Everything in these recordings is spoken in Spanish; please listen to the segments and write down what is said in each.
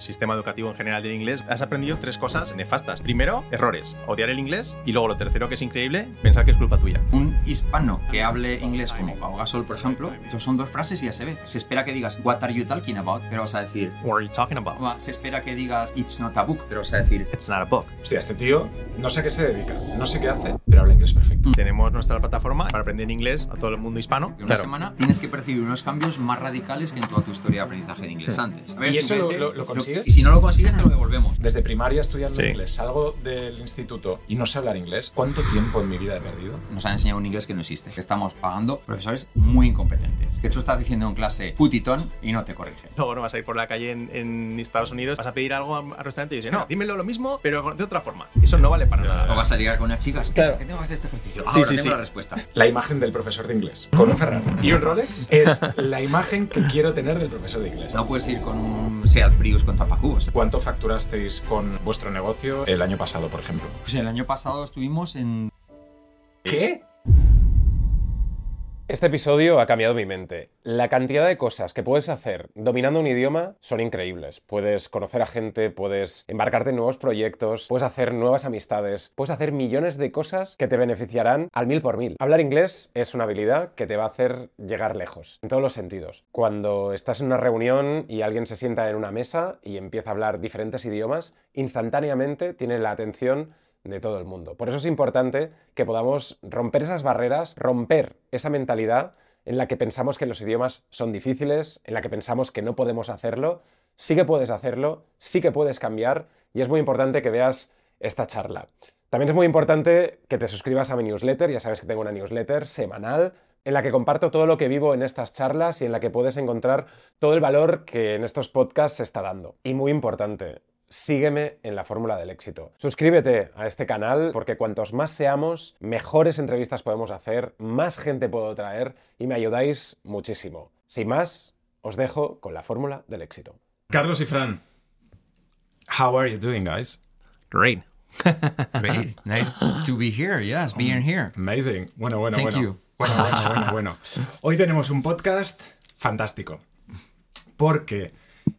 sistema educativo en general del inglés, has aprendido tres cosas nefastas. Primero, errores, odiar el inglés y luego lo tercero que es increíble, pensar que es culpa tuya. Un hispano que hable inglés como Pau Gasol, por ejemplo, son dos frases y ya se ve. Se espera que digas What are you talking about? Pero vas a decir What are you talking about? Se espera que digas It's not a book, pero vas a decir It's not a book. Hostia, este tío no sé a qué se dedica, no sé qué hace, pero habla inglés perfecto. Tenemos nuestra plataforma para aprender inglés a todo el mundo hispano. En una semana tienes que percibir unos cambios más radicales que en toda tu historia de aprendizaje de inglés antes. ¿Y eso lo, lo, lo consigues? y si no lo consigues, te lo devolvemos. Desde primaria estudiando inglés, salgo del instituto y no sé hablar inglés. ¿Cuánto tiempo en mi vida he perdido? Nos han enseñado un inglés que no existe. Que estamos pagando profesores muy incompetentes. Que tú estás diciendo en clase putitón y no te corrigen. Luego no vas a ir por la calle en, en Estados Unidos, vas a pedir algo al restaurante y dices, no, dímelo lo mismo, pero de otra forma. Eso no vale para nada. O vas a llegar con una chica, espera, ¿qué tengo que hacer este ejercicio? Sí, Ahora sí, tengo sí. la respuesta. La imagen del profesor de inglés con un Ferrari y un Rolex es la imagen que quiero tener del profesor de inglés. No puedes ir con un Seat Prius con tapacubos. ¿Cuánto facturasteis con vuestro negocio el año pasado, por ejemplo? Pues el año pasado estuvimos en... ¿Qué? Este episodio ha cambiado mi mente. La cantidad de cosas que puedes hacer dominando un idioma son increíbles. Puedes conocer a gente, puedes embarcarte en nuevos proyectos, puedes hacer nuevas amistades, puedes hacer millones de cosas que te beneficiarán al mil por mil. Hablar inglés es una habilidad que te va a hacer llegar lejos, en todos los sentidos. Cuando estás en una reunión y alguien se sienta en una mesa y empieza a hablar diferentes idiomas, instantáneamente tiene la atención de todo el mundo. Por eso es importante que podamos romper esas barreras, romper esa mentalidad en la que pensamos que los idiomas son difíciles, en la que pensamos que no podemos hacerlo. Sí que puedes hacerlo, sí que puedes cambiar y es muy importante que veas esta charla. También es muy importante que te suscribas a mi newsletter, ya sabes que tengo una newsletter semanal en la que comparto todo lo que vivo en estas charlas y en la que puedes encontrar todo el valor que en estos podcasts se está dando. Y muy importante, sígueme en la fórmula del éxito. Suscríbete a este canal porque cuantos más seamos, mejores entrevistas podemos hacer, más gente puedo traer y me ayudáis muchísimo. Sin más, os dejo con la fórmula del éxito. Carlos y Fran, how are you doing, guys? Great. Great. Nice to be here. Yes, being here. Amazing. Bueno, bueno, Thank bueno. you. Bueno, bueno, bueno, bueno. Hoy tenemos un podcast fantástico. Porque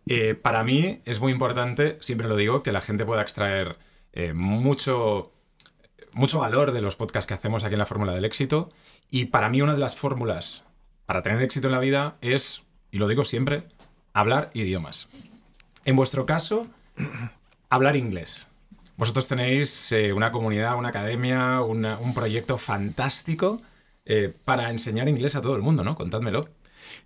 eh, para mí es muy importante, siempre lo digo, que la gente pueda extraer eh, mucho, mucho valor de los podcasts que hacemos aquí en la Fórmula del Éxito. Y para mí una de las fórmulas para tener éxito en la vida es, y lo digo siempre, hablar idiomas. En vuestro caso, hablar inglés. Vosotros tenéis eh, una comunidad, una academia, un proyecto fantástico para enseñar inglés a todo el mundo, ¿no? Contádmelo.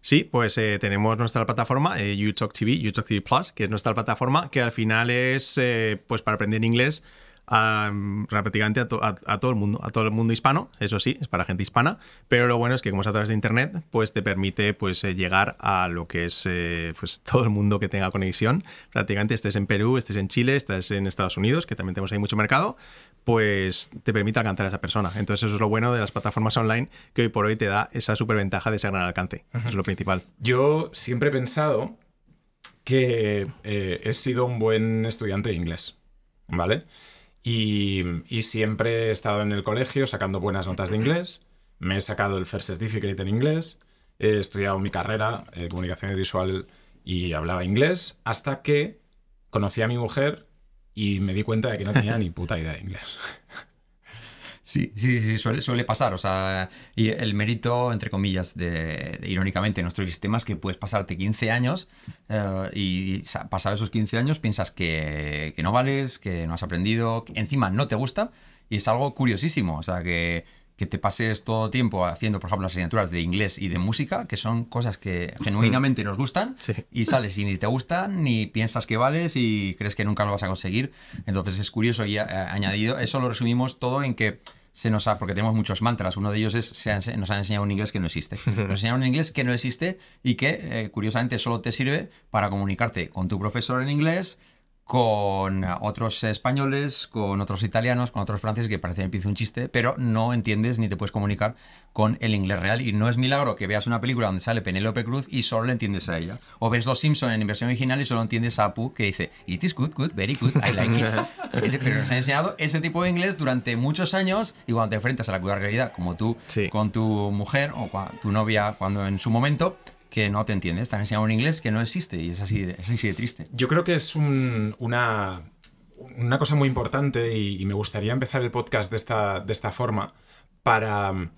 Sí, pues eh, tenemos nuestra plataforma, eh, YouTalk TV, YouTalk TV Plus, que es nuestra plataforma, que al final es eh, pues para aprender inglés a, prácticamente a, to- a- a todo el mundo, a todo el mundo hispano, eso sí, es para gente hispana, pero lo bueno es que como es a través de internet, pues te permite pues eh, llegar a lo que es eh, pues todo el mundo que tenga conexión, prácticamente estés en Perú, estés en Chile, estés en Estados Unidos, que también tenemos ahí mucho mercado, pues te permite alcanzar a esa persona. Entonces eso es lo bueno de las plataformas online que hoy por hoy te da esa superventaja de ese gran alcance. Es lo principal. Yo siempre he pensado que eh, he sido un buen estudiante de inglés, ¿vale? Y, y siempre he estado en el colegio sacando buenas notas de inglés, me he sacado el First Certificate en inglés, he estudiado mi carrera, eh, comunicación visual y hablaba inglés, hasta que conocí a mi mujer y me di cuenta de que no tenía ni puta idea de inglés. Sí, sí, sí, suele, suele pasar. O sea, y el mérito, entre comillas, de, de, irónicamente, nuestro sistema es que puedes pasarte 15 años eh, y sa- pasar esos 15 años piensas que, que no vales, que no has aprendido, que encima no te gusta y es algo curiosísimo. O sea, que, que te pases todo el tiempo haciendo, por ejemplo, las asignaturas de inglés y de música, que son cosas que genuinamente nos gustan, Sí. y sales y ni te gustan, ni piensas que vales y crees que nunca lo vas a conseguir. Entonces es curioso y eh, añadido, eso lo resumimos todo en que se nos ha, porque tenemos muchos mantras, uno de ellos es, se nos han enseñado un inglés que no existe. Nos enseñaron un inglés que no existe y que, eh, curiosamente, solo te sirve para comunicarte con tu profesor en inglés, con otros españoles, con otros italianos, con otros franceses, que parece que empieza un chiste, pero no entiendes ni te puedes comunicar con el inglés real. Y no es milagro que veas una película donde sale Penélope Cruz y solo le entiendes a ella. O ves Los Simpson en versión original y solo entiendes a Apu que dice, It is good, good, very good, I like it. Pero nos han enseñado ese tipo de inglés durante muchos años y cuando te enfrentas a la cruda realidad, como tú Sí. con tu mujer o tu novia cuando en su momento, que no te entiendes. Te han enseñado un inglés que no existe y es así de, es así de triste. Yo creo que es un- una, una cosa muy importante y, y me gustaría empezar el podcast de esta, de esta forma para,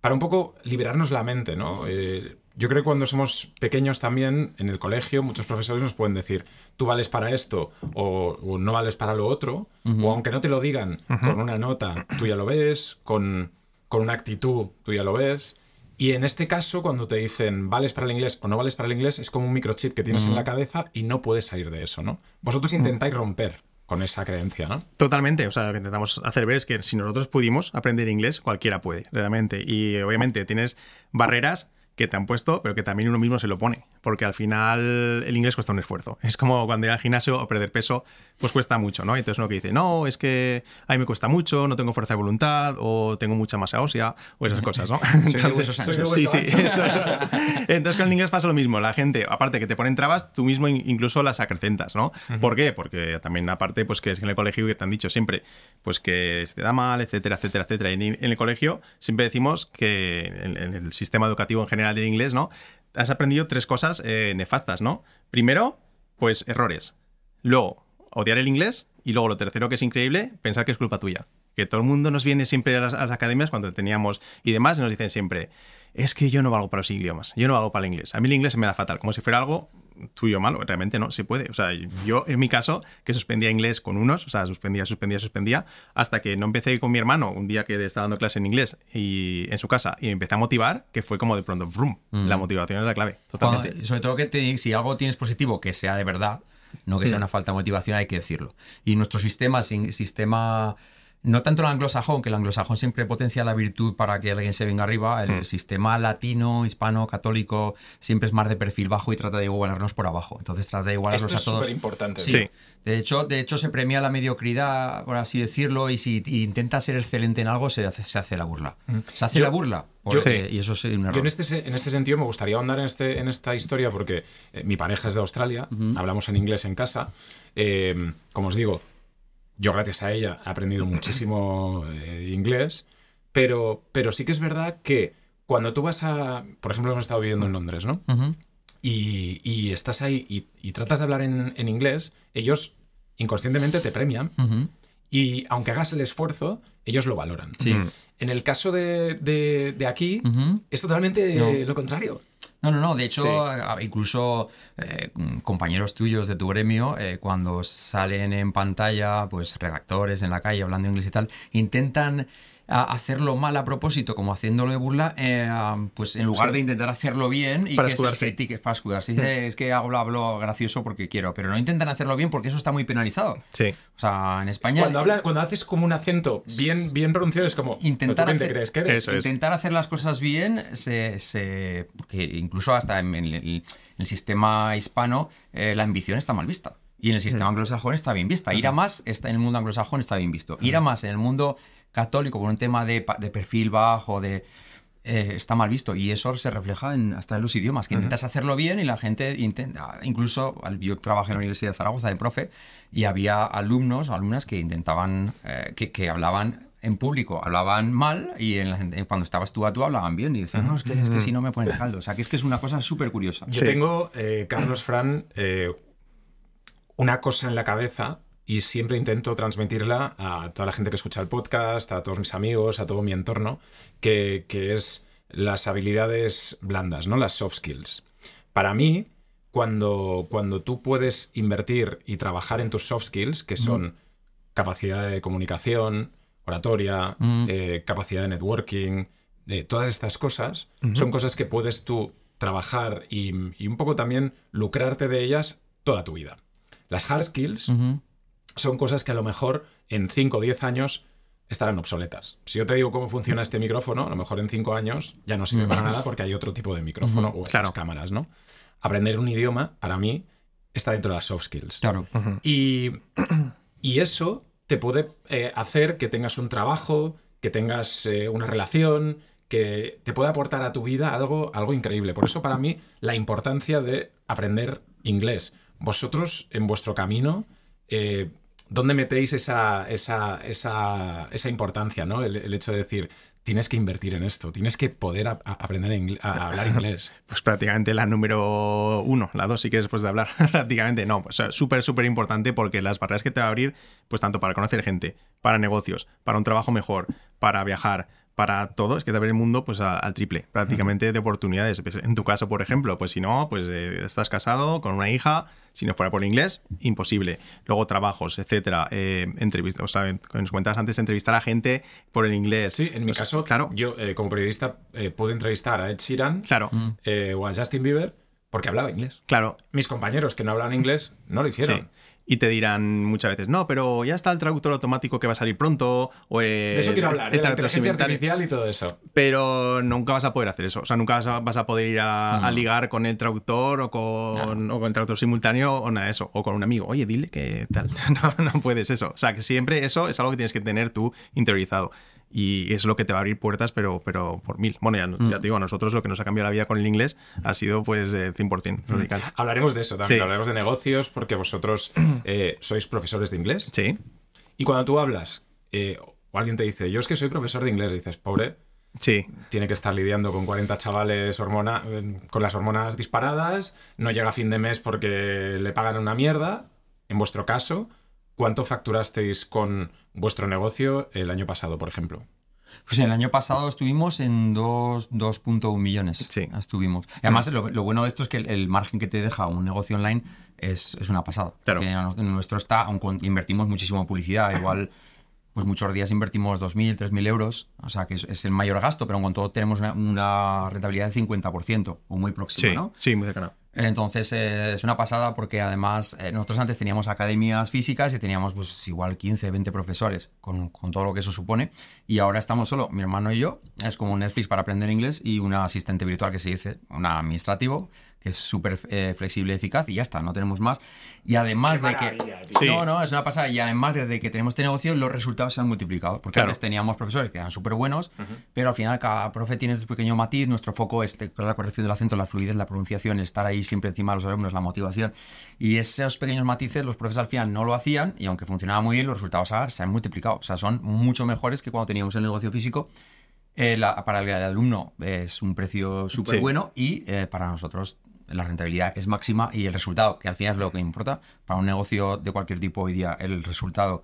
para un poco liberarnos la mente, ¿no? Eh, yo creo que cuando somos pequeños también, en el colegio, muchos profesores nos pueden decir, tú vales para esto o, o no vales para lo otro, o aunque no te lo digan con una nota, tú ya lo ves, con, con una actitud, tú ya lo ves. Y en este caso, cuando te dicen vales para el inglés o no vales para el inglés, es como un microchip que tienes en la cabeza y no puedes salir de eso, ¿no? Vosotros intentáis romper con esa creencia, ¿no? Totalmente, o sea, lo que intentamos hacer ver es que si nosotros pudimos aprender inglés, cualquiera puede, realmente. Y obviamente tienes barreras que te han puesto, pero que también uno mismo se lo pone, porque al final el inglés cuesta un esfuerzo. Es como cuando ir al gimnasio o perder peso, pues cuesta mucho, ¿no? Entonces uno que dice, no, es que a mí me cuesta mucho, no tengo fuerza de voluntad, o tengo mucha masa ósea, o esas cosas, ¿no? de huesos Soy de. Sí, sí, eso es. Entonces con el inglés pasa lo mismo. La gente, aparte que te ponen trabas, tú mismo in- incluso las acrecentas, ¿no? ¿Por qué? Porque también aparte, pues que es en el colegio que te han dicho siempre, pues que se te da mal, etcétera, etcétera, etcétera. Y en, el colegio siempre decimos que en el sistema educativo en general del inglés, ¿no? Has aprendido tres cosas eh, nefastas, ¿no? Primero, pues errores. Luego, odiar el inglés. Y luego lo tercero que es increíble, pensar que es culpa tuya. Que todo el mundo nos viene siempre a las, a las academias cuando teníamos y demás y nos dicen siempre, es que yo no valgo para los idiomas, yo no valgo para el inglés. A mí el inglés se me da fatal, como si fuera algo tuyo malo. Realmente no, se puede. O sea, yo en mi caso, que suspendía inglés con unos, o sea, suspendía, suspendía, suspendía, hasta que no empecé con mi hermano un día que estaba dando clase en inglés y en su casa y me empecé a motivar, que fue como de pronto, vroom, la motivación es la clave, totalmente. Cuando- sobre todo que te- si algo tienes positivo, que sea de verdad, no que sea una falta de motivación, hay que decirlo. Y nuestro sistema, sin- sistema, no tanto el anglosajón, que el anglosajón siempre potencia la virtud para que alguien se venga arriba, el sistema latino, hispano, católico, siempre es más de perfil bajo y trata de igualarnos por abajo. Entonces trata de igualarnos Esto es a todos. súper importante. Sí. Sí. De hecho, de hecho, se premia la mediocridad, por así decirlo, y si y intenta ser excelente en algo, se hace, se hace la burla. Se hace Yo- la burla. yo- porque- y eso es un error. Yo en este, en este sentido me gustaría ahondar en, este, en esta historia porque eh, mi pareja es de Australia, hablamos en inglés en casa. Eh, como os digo, yo gracias a ella he aprendido muchísimo eh, inglés, pero, pero sí que es verdad que cuando tú vas a, por ejemplo, hemos estado viviendo en Londres, ¿no? Y, y estás ahí y, y tratas de hablar en, en inglés, ellos inconscientemente te premian y aunque hagas el esfuerzo, ellos lo valoran. Sí. En el caso de, de- de aquí, es totalmente No. lo contrario. No, no, no. De hecho, Sí. incluso eh, compañeros tuyos de tu gremio, eh, cuando salen en pantalla, pues redactores en la calle hablando inglés y tal, intentan a- hacerlo mal a propósito, como haciéndolo de burla, eh, pues en lugar Sí. de intentar hacerlo bien y Para que escudarse. se critique, para escudarse. Dice, es que hablo, hablo gracioso porque quiero, pero no intentan hacerlo bien porque eso está muy penalizado. Sí. O sea, en España... Cuando, habla, cuando haces como un acento bien, bien pronunciado, es como. Intentar ¿pero tú quién te hacer- crees que eres? Intentar hacer las cosas bien, se, se- porque incluso hasta en, el, en el sistema hispano eh, la ambición está mal vista. Y en el sistema anglosajón está bien vista. Ir a más está, en el mundo anglosajón está bien visto. Ir a más en el mundo católico por un tema de, de perfil bajo, de eh, está mal visto. Y eso se refleja en, hasta en los idiomas, que intentas hacerlo bien y la gente intenta. Incluso yo trabajé en la Universidad de Zaragoza de profe y había alumnos o alumnas que intentaban, eh, que, que hablaban en público, hablaban mal y en la gente- cuando estabas tú a tú hablaban bien y decían, no, es que, es que si no me ponen caldo. O sea, que es que es una cosa súper curiosa. Yo Sí. tengo, eh, Carlos Fran, eh, una cosa en la cabeza y siempre intento transmitirla a toda la gente que escucha el podcast, a todos mis amigos, a todo mi entorno, que, que es las habilidades blandas, ¿no? Las soft skills. Para mí, cuando, cuando tú puedes invertir y trabajar en tus soft skills, que son capacidad de comunicación, oratoria, Mm. eh, capacidad de networking, eh, todas estas cosas, son cosas que puedes tú trabajar y, y un poco también lucrarte de ellas toda tu vida. Las hard skills. Son cosas que a lo mejor en 5 o 10 años estarán obsoletas. Si yo te digo cómo funciona este micrófono, a lo mejor en 5 años ya no sirve para nada porque hay otro tipo de micrófono o Claro. cámaras, ¿no? Aprender un idioma, para mí, está dentro de las soft skills. Claro. Y, y eso te puede eh, hacer que tengas un trabajo, que tengas eh, una relación, que te puede aportar a tu vida algo, algo increíble. Por eso para mí la importancia de aprender inglés. Vosotros en vuestro camino, eh, ¿dónde metéis esa, esa, esa, esa importancia? ¿no? El, el hecho de decir, tienes que invertir en esto, tienes que poder a- a- aprender a, a hablar inglés. Pues prácticamente la número uno, la dos, si quieres después de hablar. prácticamente no. O sea, súper, súper importante porque las barreras que te va a abrir, pues tanto para conocer gente, para negocios, para un trabajo mejor, para viajar, para todo, es que te abre el mundo pues a- al triple, prácticamente de oportunidades. Pues, En tu caso, por ejemplo, pues si no, pues eh, estás casado con una hija, si no fuera por inglés, imposible. Luego trabajos, etcétera, eh, entrevistas, o sea, como nos comentabas antes, entrevistar a gente por el inglés. Sí, en mi O sea, caso, claro, yo eh, como periodista eh, pude entrevistar a Ed Sheeran claro, eh, o a Justin Bieber porque hablaba inglés. claro. Mis compañeros que no hablan inglés no lo hicieron. Sí. Y te dirán muchas veces, no, pero ya está el traductor automático que va a salir pronto. O el, De eso quiero hablar, el de la traductor inteligencia artificial y todo eso. Pero nunca vas a poder hacer eso. O sea, nunca vas a, vas a poder ir a, a ligar con el traductor o con, o con el traductor simultáneo o nada de eso. O con un amigo. Oye, dile que tal. No, no puedes eso. O sea, que siempre eso es algo que tienes que tener tú interiorizado. Y es lo que te va a abrir puertas, pero, pero por mil. Bueno, ya, ya te digo, a nosotros lo que nos ha cambiado la vida con el inglés ha sido pues eh, 100% radical. Hablaremos de eso también, Sí. hablaremos de negocios porque vosotros eh, sois profesores de inglés. Sí, Y cuando tú hablas eh, o alguien te dice, yo es que soy profesor de inglés, y dices, pobre, sí. tiene que estar lidiando con 40 chavales hormona, eh, con las hormonas disparadas, no llega a fin de mes porque le pagan una mierda. En vuestro caso, ¿cuánto facturasteis con vuestro negocio el año pasado, por ejemplo? Pues el año pasado estuvimos en dos- 2.1 millones. Sí. Estuvimos. Y además, lo, lo bueno de esto es que el, el margen que te deja un negocio online es, es una pasada. Claro. En nuestro está, aun con- invertimos muchísimo en publicidad. Igual, pues muchos días invertimos 2.000, 3.000 euros. O sea, que es, es el mayor gasto, pero con todo tenemos una, una rentabilidad del 50% o muy próxima, Sí, ¿no? sí, muy cercano. Entonces eh, es una pasada porque además eh, nosotros antes teníamos academias físicas y teníamos pues igual 15, 20 profesores con, con todo lo que eso supone. Y ahora estamos solo mi hermano y yo, es como un Netflix para aprender inglés y un asistente virtual que se dice, un administrativo que es súper eh, flexible y eficaz y ya está, no tenemos más y además Qué de que... Sí. No, no, es una pasada y además desde que tenemos este negocio los resultados se han multiplicado porque Claro. antes teníamos profesores que eran súper buenos pero al final cada profe tiene su pequeño matiz, nuestro foco es la corrección del acento, la fluidez, la pronunciación, el estar ahí siempre encima de los alumnos, la motivación. Y esos pequeños matices los profes al final no lo hacían y aunque funcionaba muy bien, los resultados ahora se han multiplicado. O sea, son mucho mejores que cuando teníamos el negocio físico. Eh, la- para el, el alumno es un precio súper Sí. bueno y eh, para nosotros la rentabilidad es máxima y el resultado, que al final es lo que importa, para un negocio de cualquier tipo hoy día, el resultado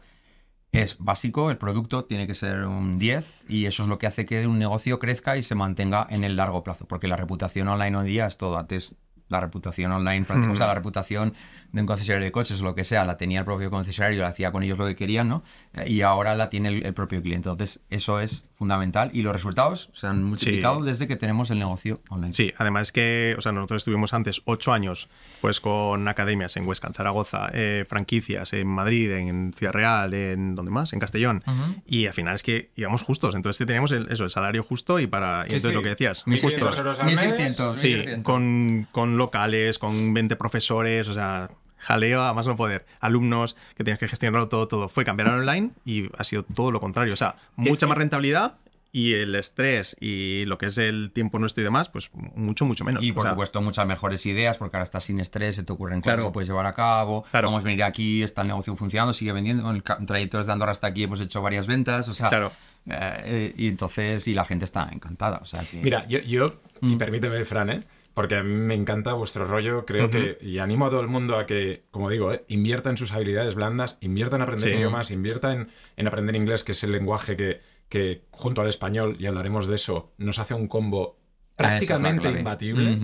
es básico, el producto tiene que ser un 10 y eso es lo que hace que un negocio crezca y se mantenga en el largo plazo, porque la reputación online hoy día es todo. Antes la reputación online, o sea, la reputación de un concesionario de coches o lo que sea, la tenía el propio concesionario, la hacía con ellos lo que querían, ¿no? Eh, Y ahora la tiene el, el propio cliente. Entonces, eso es fundamental y los resultados se han multiplicado desde que tenemos el negocio online. Sí, además que, o sea, nosotros estuvimos antes ocho años pues con academias en Huesca, en Zaragoza, eh, franquicias en Madrid, en Ciudad Real, en donde más, en Castellón. Y al final es que íbamos justos, entonces teníamos el, eso, el salario justo y para. y Sí, entonces sí. lo que decías, 1.600 justo. euros al mes. 1600, Sí, 1600. con, con locales, con 20 profesores, o sea, jaleo a más no poder. Alumnos que tienes que gestionarlo todo, todo. Fue cambiar al online y ha sido todo lo contrario. O sea, mucha que- más rentabilidad y el estrés y lo que es el tiempo nuestro y demás, pues mucho, mucho menos. Y O por sea, supuesto muchas mejores ideas porque ahora estás sin estrés, se te ocurren cosas Claro. que puedes llevar a cabo. Claro. Vamos a venir aquí, está el negocio funcionando, sigue vendiendo. Con el trayectos de Andorra hasta aquí hemos hecho varias ventas. O sea, Claro. eh, y entonces, y la gente está encantada. O sea que... Mira, yo, yo y Mm. permíteme, Fran, ¿eh? Porque a mí me encanta vuestro rollo, creo que, y animo a todo el mundo a que, como digo, ¿eh? invierta en sus habilidades blandas, invierta en aprender Sí. idiomas, invierta en, en aprender inglés, que es el lenguaje que, que, junto al español, y hablaremos de eso, nos hace un combo es prácticamente imbatible.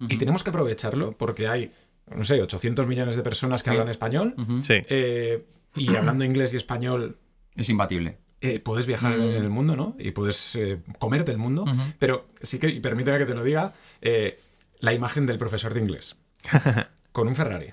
Y tenemos que aprovecharlo porque hay, no sé, 800 millones de personas que Sí. hablan español. Sí. eh, y hablando inglés y español, Es imbatible. eh, puedes viajar Mm. en el mundo, ¿no? Y puedes eh, comerte el mundo. Pero sí que, y permíteme que te lo diga, eh, la imagen del profesor de inglés con un Ferrari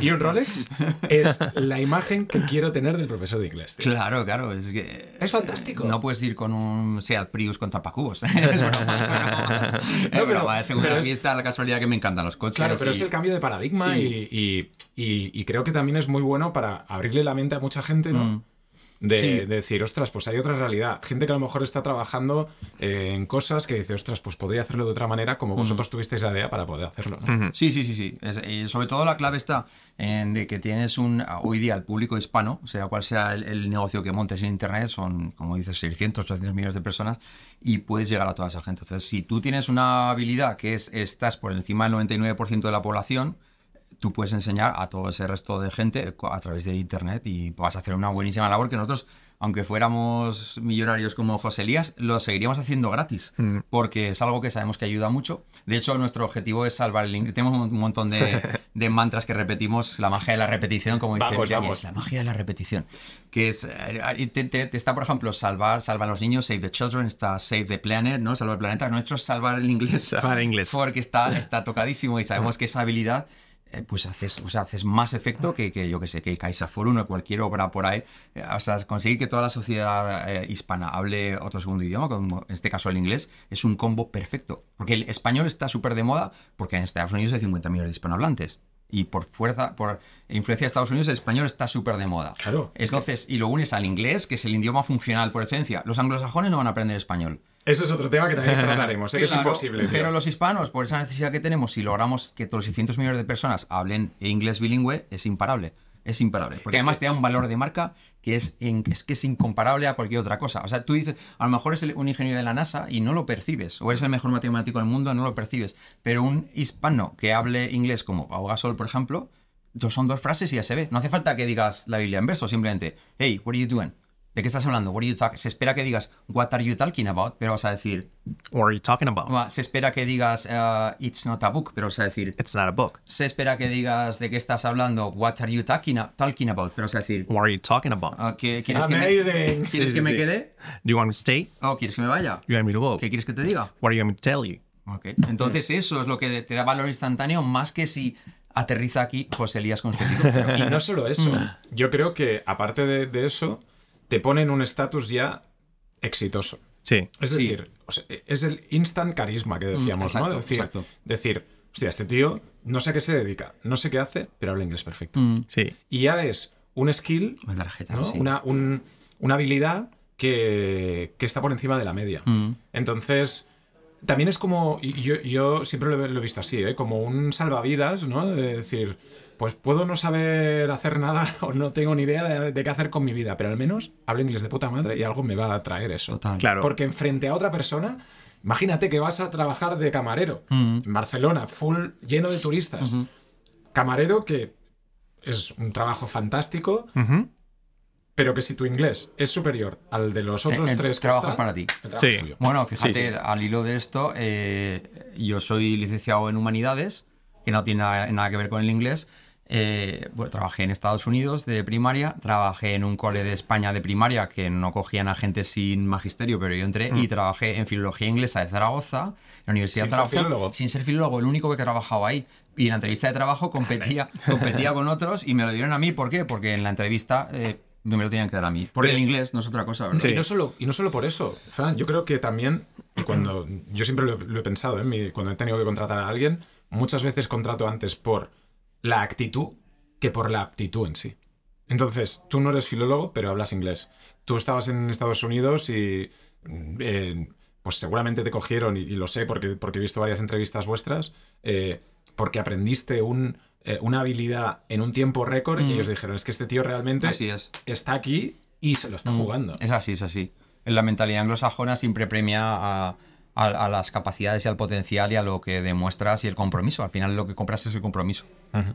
y un Rolex es la imagen que quiero tener del profesor de inglés. tío. Claro, claro. Es que. Es fantástico. No puedes ir con un Seat Prius con tapacubos. Es broma, es broma. No, Es pero- broma, según pero a es- mí está la casualidad que me encantan los coches. Claro, pero y- es el cambio de paradigma Sí. y, y- y- y creo que también es muy bueno para abrirle la mente a mucha gente, ¿no? Mm. De, Sí. de decir, ostras, pues hay otra realidad. Gente que a lo mejor está trabajando eh, en cosas que dice, ostras, pues podría hacerlo de otra manera, como vosotros tuvisteis la idea para poder hacerlo. Sí, sí, sí, sí. Es- y sobre todo la clave está en de que tienes un hoy día el público hispano, o sea, cual sea el, el negocio que montes en internet, son, como dices, 600, 800 millones de personas y puedes llegar a toda esa gente. Entonces, si tú tienes una habilidad que es estás por encima del 99% de la población, tú puedes enseñar a todo ese resto de gente a través de internet y vas a hacer una buenísima labor que nosotros, aunque fuéramos millonarios como José Elías, lo seguiríamos haciendo gratis Mm. porque es algo que sabemos que ayuda mucho. De hecho, nuestro objetivo es salvar el inglés. Tenemos un montón de, de mantras que repetimos, la magia de la repetición, como dice Vamos, vamos. la magia de la repetición, que es eh, te, te- te está, por ejemplo, salvar, salva a los niños, save the children, está save the planet, ¿no? Salvar el planeta. Nuestro es salvar el inglés. Salvar el inglés. Porque está, está tocadísimo y sabemos que esa habilidad eh, pues haces, o sea, haces más efecto que, que, yo que sé, que Caixa Forum o cualquier obra por ahí. Eh, O sea, conseguir que toda la sociedad eh, hispana hable otro segundo idioma, como en este caso el inglés, es un combo perfecto. Porque el español está súper de moda porque en Estados Unidos hay 50 millones de hispanohablantes. Y por fuerza, por influencia de Estados Unidos, el español está súper de moda. Claro, es Entonces, y lo unes al inglés, que es el idioma funcional por esencia. Los anglosajones no van a aprender español. Ese es otro tema que también trataremos. Sé que es imposible. tío. Pero los hispanos, por esa necesidad que tenemos, si logramos que todos los 600 millones de personas hablen inglés bilingüe, es imparable. Es imparable. Porque además te da un valor de marca que es, in- es que es incomparable a cualquier otra cosa. O sea, tú dices, a lo mejor es el- un ingeniero de la NASA y no lo percibes. O eres el mejor matemático del mundo y no lo percibes. Pero un hispano que hable inglés como Pau Gasol, por ejemplo, son dos frases y ya se ve. No hace falta que digas la Biblia en verso, simplemente, hey, what are you doing? ¿De qué estás hablando? What are you talking? Se espera que digas, what are you talking about? Pero vas a decir, What are you talking about? Se espera que digas uh, it's not a book, pero vas a decir. It's not a book. Se espera que digas de qué estás hablando, what are you talking, talking about, pero vas a decir. What are you talking about? ah, ¿qué- ¿Quieres que me. ¿quieres Sí, que sí, me sí. quede? Do you want me to stay? ¿O quieres que me vaya? You want me to go? ¿Qué quieres que te diga? What are you want me to tell you? Ok. Entonces, eso es lo que te da valor instantáneo, más que si aterriza aquí José Elías con su. Y no solo eso. Mm. Yo creo que, aparte de, de eso, te ponen un estatus ya exitoso. Sí. Es Sí. decir, o sea, es el instant carisma que decíamos, Mm, ¿no? exacto, Decir, exacto. decir, hostia, este tío no sé a qué se dedica, no sé qué hace, pero habla inglés perfecto. Mm. Sí. Y ya es un skill, Pues la tarjeta, ¿no? sí. una, un- una habilidad que, que está por encima de la media. Mm. Entonces, también es como, y yo, yo siempre lo he, lo he visto así, ¿eh? como un salvavidas, ¿no? De decir, pues puedo no saber hacer nada o no tengo ni idea de, de qué hacer con mi vida, pero al menos hablo inglés de puta madre y algo me va a traer eso. Total. Claro. Porque enfrente a otra persona, imagínate que vas a trabajar de camarero Mm. en Barcelona, full, lleno de turistas. Camarero que es un trabajo fantástico, Ujú. pero que si tu inglés es superior al de los otros El tres que trabajo están, es para ti. el trabajo Sí. es tuyo. Bueno, fíjate, Sí, sí. al hilo de esto, eh, yo soy licenciado en humanidades, que no tiene nada, nada que ver con el inglés. Eh, bueno, trabajé en Estados Unidos de primaria, trabajé en un cole de España de primaria que no cogían a gente sin magisterio, pero yo entré Mm. y trabajé en filología inglesa de Zaragoza, en la Universidad Sin de ser Zaragoza, filólogo. sin ser filólogo, el único que trabajaba ahí. Y en la entrevista de trabajo competía, competía con otros y me lo dieron a mí. ¿Por qué? Porque en la entrevista eh, me lo tenían que dar a mí. Por Pero el inglés no es otra cosa, ¿verdad? Sí. Y, no solo, y no solo por eso, Fran, yo creo que también, cuando yo siempre lo, he- lo he pensado, ¿eh? Mi- cuando he tenido que contratar a alguien, muchas veces contrato antes por la actitud que por la aptitud en sí. Entonces, tú no eres filólogo, pero hablas inglés. Tú estabas en Estados Unidos y mm, eh, pues seguramente te cogieron, y, y lo sé porque, porque he visto varias entrevistas vuestras, eh, porque aprendiste un, eh, una habilidad en un tiempo récord y Mm. ellos dijeron, es que este tío realmente Así es. está aquí y se lo está Mm, jugando. Es así, es así. La mentalidad anglosajona siempre premia a, a- a las capacidades y al potencial y a lo que demuestras y el compromiso. Al final lo que compras es el compromiso.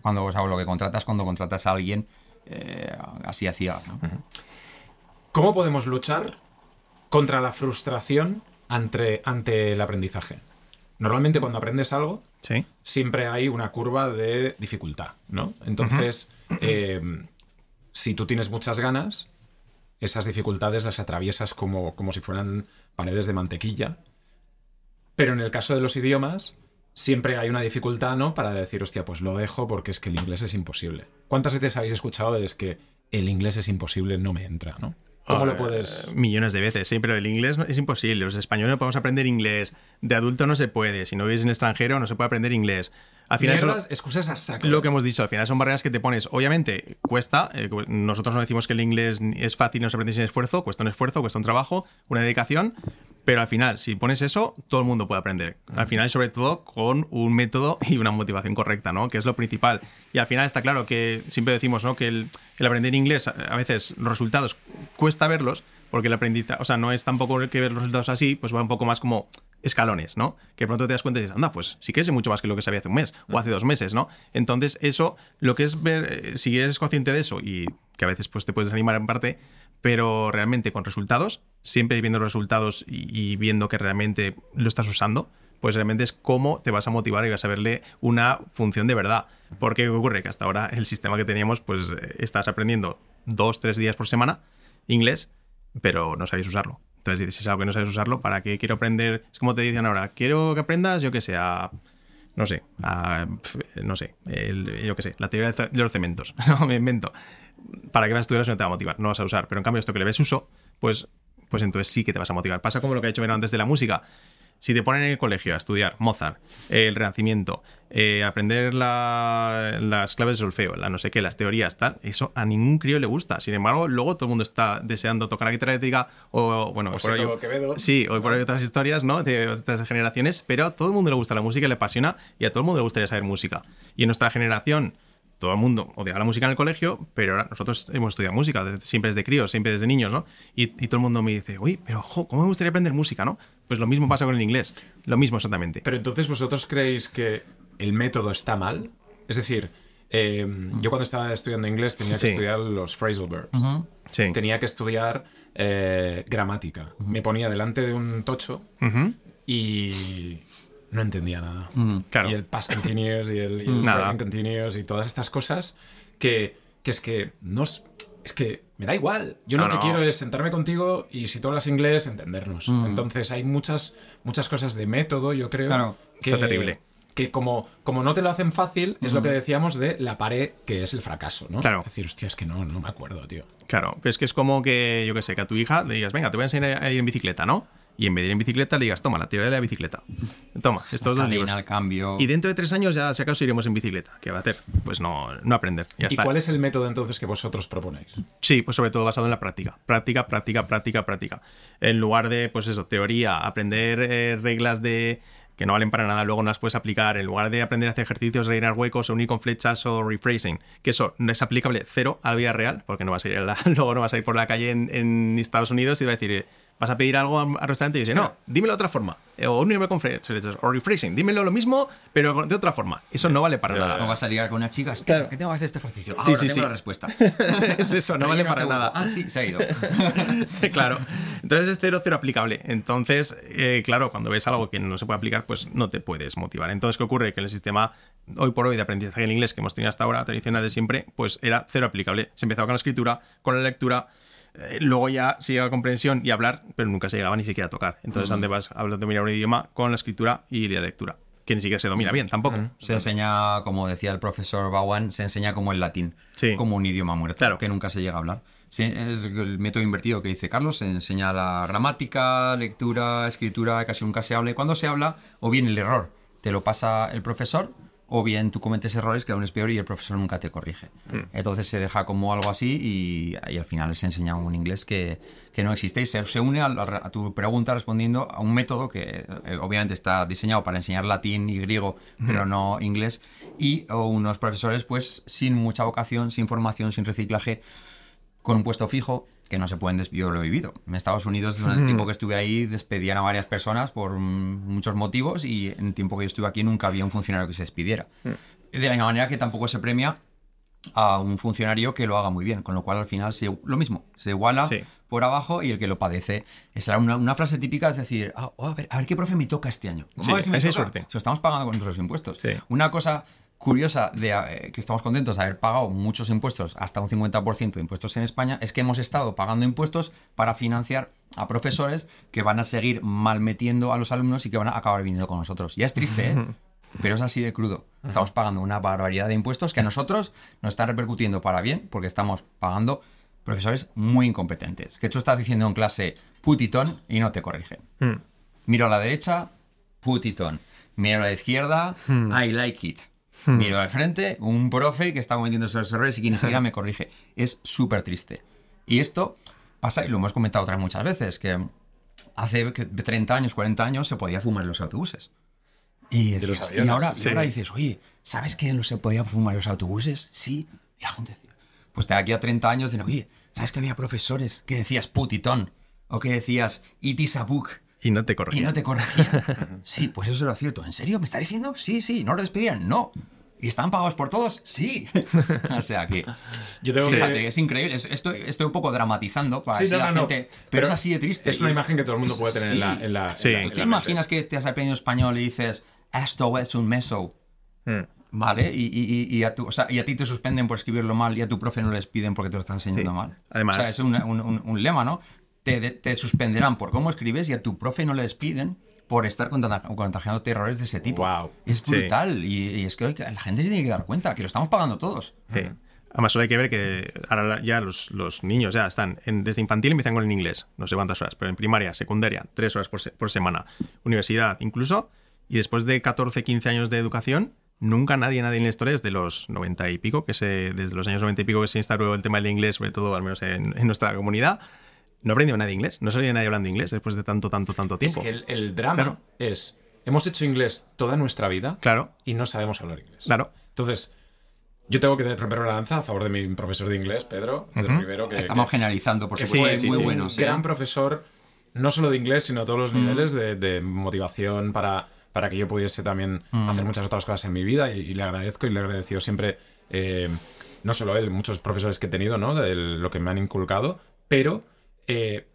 Cuando, o sea, lo que contratas cuando contratas a alguien, eh, así hacía. ¿no? ¿Cómo podemos luchar contra la frustración ante, ante el aprendizaje? Normalmente cuando aprendes algo, Sí. siempre hay una curva de dificultad, ¿no? Entonces, eh, si tú tienes muchas ganas, esas dificultades las atraviesas como, como si fueran paredes de mantequilla. Pero en el caso de los idiomas, siempre hay una dificultad, ¿no? Para decir, hostia, pues lo dejo porque es que el inglés es imposible. ¿Cuántas veces habéis escuchado es que el inglés es imposible, no me entra, ¿no? ¿Cómo lo puedes...? eh, Millones de veces, sí, pero el inglés es imposible. Los españoles no podemos aprender inglés. De adulto no se puede. Si no vives en el extranjero, no se puede aprender inglés. Al final, eso lo- Mierdas, excusas a saco. lo que hemos dicho, al final son barreras que te pones. Obviamente, cuesta. eh, nosotros no decimos que el inglés es fácil, no se aprende sin esfuerzo. Cuesta un esfuerzo, cuesta un trabajo, una dedicación. Pero al final, si pones eso, todo el mundo puede aprender. Al final, sobre todo, con un método y una motivación correcta, ¿no? Que es lo principal. Y al final está claro que siempre decimos, ¿no? Que el, el aprender inglés, a a veces los resultados cuesta verlos, porque el aprendizaje, o sea, no es tampoco que ver los resultados así, pues va un poco más como escalones, ¿no? Que pronto te das cuenta y dices, anda, pues sí que sé mucho más que lo que sabía hace un mes o hace dos meses, ¿no? Entonces, eso, lo que es ver, eh, si eres consciente de eso y que a veces pues te puedes desanimar en parte, pero realmente con resultados, siempre viendo los resultados y, viendo que realmente lo estás usando, pues realmente es cómo te vas a motivar y vas a verle una función de verdad. Porque ¿qué ocurre? Que hasta ahora el sistema que teníamos, pues eh, estás aprendiendo dos, tres días por semana inglés, pero no sabéis usarlo. Entonces dices, es algo que no sabes usarlo, ¿para qué quiero aprender? Es como te dicen ahora, quiero que aprendas, yo que sé, a, no sé, a, no sé, el- yo que sé, la teoría de los cementos, no me invento. ¿Para qué vas a estudiar si no te va a motivar? No vas a usar. Pero en cambio, esto que le ves uso, pues, pues entonces sí que te vas a motivar. Pasa como lo que ha hecho Vero antes de la música. Si te ponen en el colegio a estudiar Mozart, el Renacimiento, eh, aprender la- las claves de solfeo, la no sé qué, las teorías, tal, eso a ningún crío le gusta. Sin embargo, luego todo el mundo está deseando tocar la guitarra eléctrica o, bueno, O por Seto ello- Quevedo. Sí, hoy por hoy otras historias, ¿no? De otras generaciones, pero a todo el mundo le gusta la música, le apasiona y a todo el mundo le gustaría saber música. Y en nuestra generación, todo el mundo odiaba la música en el colegio, pero ahora nosotros hemos estudiado música, siempre desde críos, siempre desde niños, ¿no? Y, y todo el mundo me dice, uy, pero jo, ¿cómo me gustaría aprender música, no? Pues lo mismo pasa con el inglés, lo mismo exactamente. Pero entonces, ¿vosotros creéis que el método está mal? Es decir, eh, yo cuando estaba estudiando inglés tenía que Sí. estudiar los phrasal verbs. sí. Tenía que estudiar eh, gramática. Me ponía delante de un tocho y no entendía nada. Claro. Y el past continuous y el, y el Nada. present continuous y todas estas cosas que, que es que no es, es que me da igual. Yo No, lo que no. quiero es sentarme contigo y si tú hablas inglés, entendernos. Mm. Entonces hay muchas, muchas cosas de método, yo creo. Claro. que, Está terrible. Que como, como no te lo hacen fácil, es lo que decíamos de la pared que es el fracaso, ¿no? Claro. Es decir, hostia, es que no, no me acuerdo, tío. Claro, pero es que es como que, yo qué sé, que a tu hija le digas, venga, te voy a enseñar a ir en bicicleta, ¿no? Y en vez de ir en bicicleta le digas, toma, la teoría de la bicicleta. Toma, estos dos Cadena, libros. al cambio. Y dentro de tres años ya, si acaso, iremos en bicicleta. ¿Qué va a hacer? Pues no, no aprender. Ya ¿Y está. cuál es el método entonces que vosotros proponéis? Sí, pues sobre todo basado en la práctica. Práctica, práctica, práctica, práctica. En lugar de, pues eso, teoría, aprender eh, reglas de que no valen para nada, luego no las puedes aplicar. En lugar de aprender a hacer ejercicios, rellenar huecos, o unir con flechas o rephrasing, que eso no es aplicable cero a la vida real, porque no vas a ir a la- luego no vas a ir por la calle en, en Estados Unidos y va a decir, eh, vas a pedir algo al restaurante y dice, no, dímelo de otra forma. Eh, O unirme con o rephrasing, dímelo lo mismo, pero de otra forma. Eso no vale para nada. No vas a ligar con una chica, espera, que tengo que hacer este ejercicio. Sí, Ahora sí, tengo sí. la respuesta. es eso, no vale para nada. Ah, sí, se ha ido. claro. Entonces es cero, cero aplicable. Entonces, eh, claro, cuando ves algo que no se puede aplicar, pues no te puedes motivar. Entonces, ¿qué ocurre? Que el sistema hoy por hoy de aprendizaje en inglés que hemos tenido hasta ahora, tradicional de siempre, pues era cero aplicable. Se empezaba con la escritura, con la lectura. Eh, Luego ya se llegaba a comprensión y hablar, pero nunca se llegaba ni siquiera a tocar. Entonces, ¿dónde vas a dominar un idioma? Con la escritura y la lectura, que ni siquiera se domina bien tampoco. Se enseña, como decía el profesor Bowen, se enseña como el latín, Sí. como un idioma muerto, Claro. que nunca se llega a hablar. Sí, es el método invertido que dice Carlos, se enseña la gramática, lectura, escritura, casi nunca se habla. Y cuando se habla, o bien el error te lo pasa el profesor, o bien tú cometes errores que aún es peor y el profesor nunca te corrige. Entonces se deja como algo así y, y al final se enseña un inglés que, que no existe y se, se une a, tu pregunta respondiendo a un método que eh, obviamente está diseñado para enseñar latín y griego, pero no inglés, y o unos profesores pues sin mucha vocación, sin formación, sin reciclaje, con un puesto fijo que no se pueden despedir. Yo lo he vivido. En Estados Unidos, durante el tiempo que estuve ahí, despedían a varias personas por mm, muchos motivos y en el tiempo que yo estuve aquí nunca había un funcionario que se despidiera. De la misma manera que tampoco se premia a un funcionario que lo haga muy bien, con lo cual al final se, lo mismo, se iguala Sí. por abajo y el que lo padece. Esa una, una frase típica es decir, "Ah, oh, a, ver, a ver qué profe me toca este año. Vamos Sí, a ver si me esa es toca". suerte. Si lo estamos pagando con nuestros impuestos. Sí. Una cosa curiosa de eh, que estamos contentos de haber pagado muchos impuestos, hasta un 50% de impuestos en España, es que hemos estado pagando impuestos para financiar a profesores que van a seguir malmetiendo a los alumnos y que van a acabar viniendo con nosotros. Ya es triste, ¿eh? Pero es así de crudo. Estamos pagando una barbaridad de impuestos que a nosotros nos están repercutiendo para bien, porque estamos pagando profesores muy incompetentes. Que tú estás diciendo en clase put it on y no te corrigen. Hmm. Miro a la derecha, put it on. Miro a la izquierda, Hmm. I like it. Miro al frente, un profe que está cometiendo esos errores y que ni siquiera me corrige. Es súper triste. Y esto pasa, y lo hemos comentado otras muchas veces, que hace que 30 años, 40 años se podía fumar en los autobuses. Y, De decías- y ahora, y sí. ahora dices, oye, ¿sabes que no se podía fumar en los autobuses? Sí. Y la gente decía, pues de aquí a 30 años dicen, oye, ¿sabes que había profesores que decías put it on? O que decías it is a book Y no te y corrigen. no te corregían. sí, pues eso era cierto. ¿En serio? ¿Me está diciendo? Sí, sí. ¿No lo despedían? No. ¿Y están pagados por todos? Sí. o sea que. Yo tengo Fíjate, que... es increíble. Es- Estoy, estoy un poco dramatizando para Sí, no, a la no, no. gente. Pero, es así de triste. Es una imagen que todo el mundo puede tener en la, Sí. en la- en Sí. la- en ¿Tú te la imaginas mente. que te has aprendido español y dices esto es un meso? Hmm. ¿Vale? Y, y- y- y a tu- o sea, y a ti te suspenden por escribirlo mal y a tu profe no les piden porque te lo están enseñando Sí. mal. Además- O sea, es un, un- un- un lema, ¿no? Te, te suspenderán por cómo escribes y a tu profe no le despiden por estar contag- contagiándote errores de ese tipo. Guau. Es Sí. brutal. Y, y es que hoy la gente se tiene que dar cuenta que lo estamos pagando todos. Sí. Además, solo hay que ver que ahora ya los, los niños ya están en- desde infantil empiezan con el inglés, no sé cuántas horas, pero en primaria, secundaria, tres horas por, se- por semana, universidad incluso, y después de 14, 15 años de educación, nunca nadie, nadie en la historia, desde los 90 y pico, que se, desde los años 90 y pico que se instauró el tema del inglés, sobre todo al menos en, en nuestra comunidad, no aprendió nadie inglés, no salía nadie hablando inglés después de tanto, tanto, tanto Es tiempo. que el, el drama Claro. es... Hemos hecho inglés toda nuestra vida Claro, y no sabemos hablar inglés. claro. Entonces, yo tengo que romper una lanza a favor de mi profesor de inglés, Pedro, Pedro Ujú. Rivero, que, Estamos que- generalizando, por que supuesto. sí, es sí, muy sí. bueno. gran profesor, no solo de inglés, sino a todos los Mm. niveles de, de motivación para, para que yo pudiese también Mm. hacer muchas otras cosas en mi vida y, y le agradezco y le he agradecido siempre, eh, no solo él, muchos profesores que he tenido, ¿no? De lo que me han inculcado, pero eh,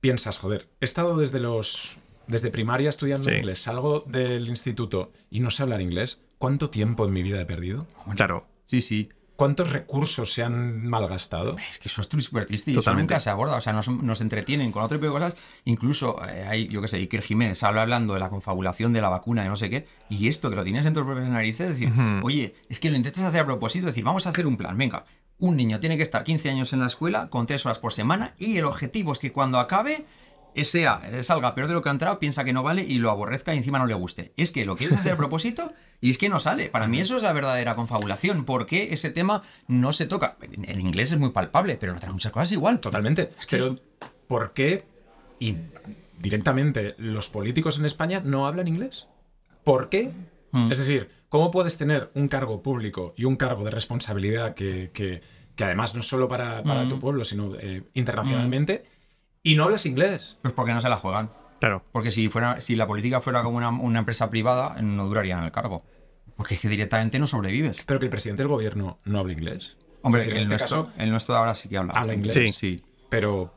piensas, joder, he estado desde los... Desde primaria estudiando Sí. inglés, salgo del instituto y no sé hablar inglés. ¿Cuánto tiempo en mi vida he perdido? Claro. Sí, sí. ¿Cuántos recursos se han malgastado? Es que eso es súper triste y eso nunca se aborda. O sea, nos, nos entretienen con otro tipo de cosas. Incluso eh, hay, yo qué sé, Iker Jiménez habla hablando de la confabulación de la vacuna de no sé qué. Y esto que lo tienes en tus propias narices, decir, Ujú. oye, es que lo intentas hacer a propósito, decir, vamos a hacer un plan. Venga, un niño tiene que estar 15 años en la escuela con 3 horas por semana y el objetivo es que cuando acabe sea, eh, salga peor de lo que ha entrado, piensa que no vale y lo aborrezca y encima no le guste. Es que lo quieres hacer a propósito y es que no sale. Para mí eso es la verdadera confabulación. ¿Por qué ese tema no se toca? En en inglés es muy palpable, pero en otras muchas cosas igual. Totalmente. Pero, ¿por qué? Y directamente, los políticos en España no hablan inglés. ¿Por qué? Mm. Es decir, ¿cómo puedes tener un cargo público y un cargo de responsabilidad que, que- que además no es solo para, para Mm. tu pueblo, sino eh, internacionalmente, y no hablas inglés? Pues porque no se la juegan. Claro. Porque si, fuera, si la política fuera como una, una empresa privada, no duraría en el cargo. Porque es que directamente no sobrevives. Pero que el presidente del gobierno no habla inglés. Hombre, Es decir, el, en este nuestro, caso, el nuestro de ahora sí que habla. Habla inglés. Sí. Sí. pero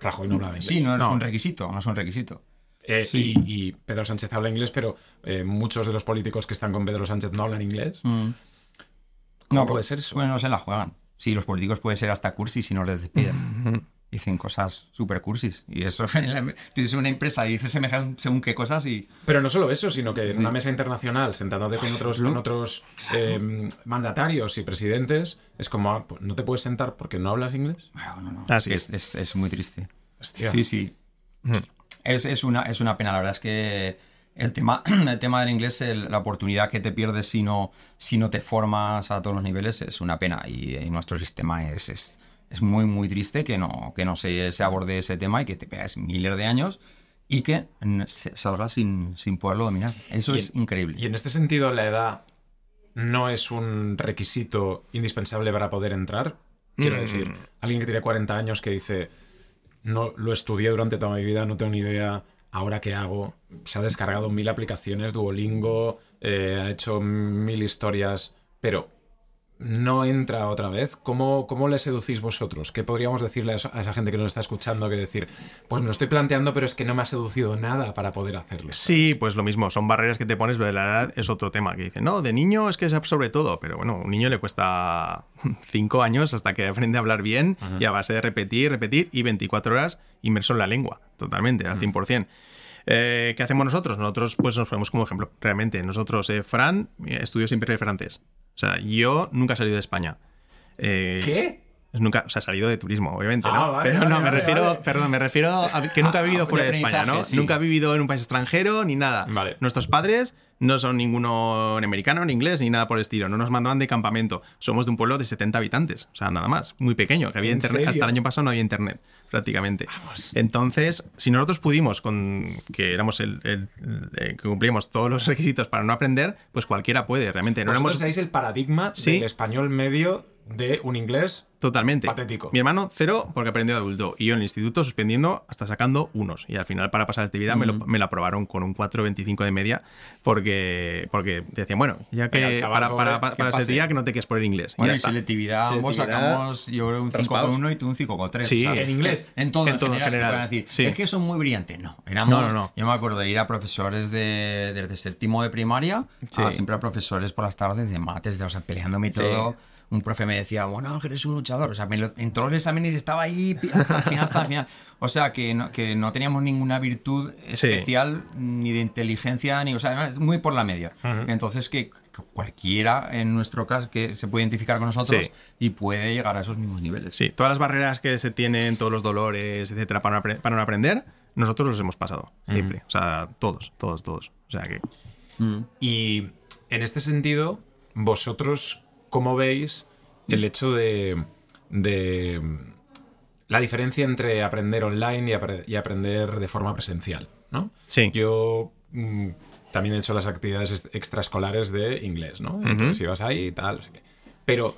Rajoy no hablaba inglés. Sí, no es No. un requisito, no es un requisito. Eh, Sí. y, y Pedro Sánchez habla inglés, pero eh, muchos de los políticos que están con Pedro Sánchez no hablan inglés. Mm. ¿Cómo No, puede pues- ser eso? Bueno, no se la juegan. Sí, los políticos pueden ser hasta cursis si no les despiden. Dicen cosas súper cursis. Y eso, tienes una empresa y dices semejante según qué cosas y... Pero no solo eso, sino que en Sí. una mesa internacional, sentándote con otros, con otros eh, mandatarios y presidentes, es como, ah, pues, no te puedes sentar porque no hablas inglés. Bueno, no, no. Así es, es, es muy triste. Hostia. Sí, sí. Mm. Es, es una, es una pena, la verdad es que el tema, el tema del inglés, el- la oportunidad que te pierdes si no, si no te formas a todos los niveles es una pena y, y nuestro sistema es, es, es muy, muy triste que no, que no se, se aborde ese tema y que te pegas miles de años y que salgas sin, sin poderlo dominar. Eso es increíble. Y en este sentido, la edad no es un requisito indispensable para poder entrar. Quiero Mm. decir, alguien que tiene 40 años que dice, no lo estudié durante toda mi vida, no tengo ni idea, ahora qué hago. Se ha descargado mil aplicaciones, Duolingo, eh, ha hecho mil historias, pero no entra otra vez. ¿Cómo, ¿Cómo le seducís vosotros? ¿Qué podríamos decirle a esa, a esa gente que nos está escuchando que decir, pues me lo estoy planteando, pero es que no me ha seducido nada para poder hacerlo? Sí, pues lo mismo, son barreras que te pones, pero la edad es otro tema, que dicen, no, de niño es que es sobre todo, pero bueno, un niño le cuesta cinco años hasta que aprende a hablar bien Ajá. y a base de repetir, repetir y 24 horas inmerso en la lengua, totalmente, al 100%. Eh, ¿Qué hacemos nosotros? Nosotros pues nos ponemos como ejemplo, realmente. Nosotros, eh, Fran, eh, estudió siempre francés. O sea, yo nunca he salido de España. Eh, ¿Qué? Nunca, o sea, ha salido de turismo, obviamente, Ah, ¿no? vale, pero vale, no, me vale, refiero, perdón, me refiero a que nunca ha vivido Ah, fuera de de España, ¿no? sí. Nunca ha vivido en un país extranjero ni nada. Nuestros padres no son ninguno ni americano, ni inglés, ni nada por el estilo. No nos mandaban de campamento. Somos de un pueblo de 70 habitantes, o sea, nada más. Muy pequeño, que había ¿En internet. Hasta el año pasado no había internet, prácticamente. Entonces, si nosotros pudimos, con que éramos el, el- eh, que cumplíamos todos los requisitos para no aprender, pues cualquiera puede, realmente. No éramos el paradigma Sí. del español medio de un inglés Totalmente. Patético. Mi hermano, cero, porque aprendió de adulto. Y yo en el instituto suspendiendo hasta sacando unos. Y al final, para pasar la actividad, me, lo, me la aprobaron con un 4,25 de media. Porque, porque decían, bueno, ya que Venga, chaval para, para, para, que para selectividad que no te quedes por el inglés. Bueno, y y ya selectividad, ambos sacamos, yo creo, un raspados. 5,1 y tú un 5,3. Sí. ¿sabes? ¿En inglés? En todo, En en, todo, en general. general, decir, sí. Es que son muy brillantes. No, éramos, No, no, no. Yo me acuerdo de ir a profesores de, desde séptimo de primaria Sí. a siempre a profesores por las tardes de mates, de, o sea, peleándome y Sí. Un profe me decía, bueno, Ángel, eres un luchador. O sea, me lo- en todos los exámenes estaba ahí hasta el final, hasta el final. O sea, que no, que no teníamos ninguna virtud Sí. especial, ni de inteligencia, ni. O sea, además, muy por la media. Entonces, que, cualquiera, en nuestro caso, que se puede identificar con nosotros Sí. y puede llegar a esos mismos niveles. Sí, todas las barreras que se tienen, todos los dolores, etcétera, para, no para no aprender, nosotros los hemos pasado. Siempre. O sea, todos, todos, todos. O sea que. Mm. Y en este sentido, vosotros, ¿cómo veis el hecho de, de la diferencia entre aprender online y, apre- y aprender de forma presencial? ¿no? Sí. Yo mm, también he hecho las actividades extraescolares de inglés, ¿no? Entonces ibas ahí y tal. Pero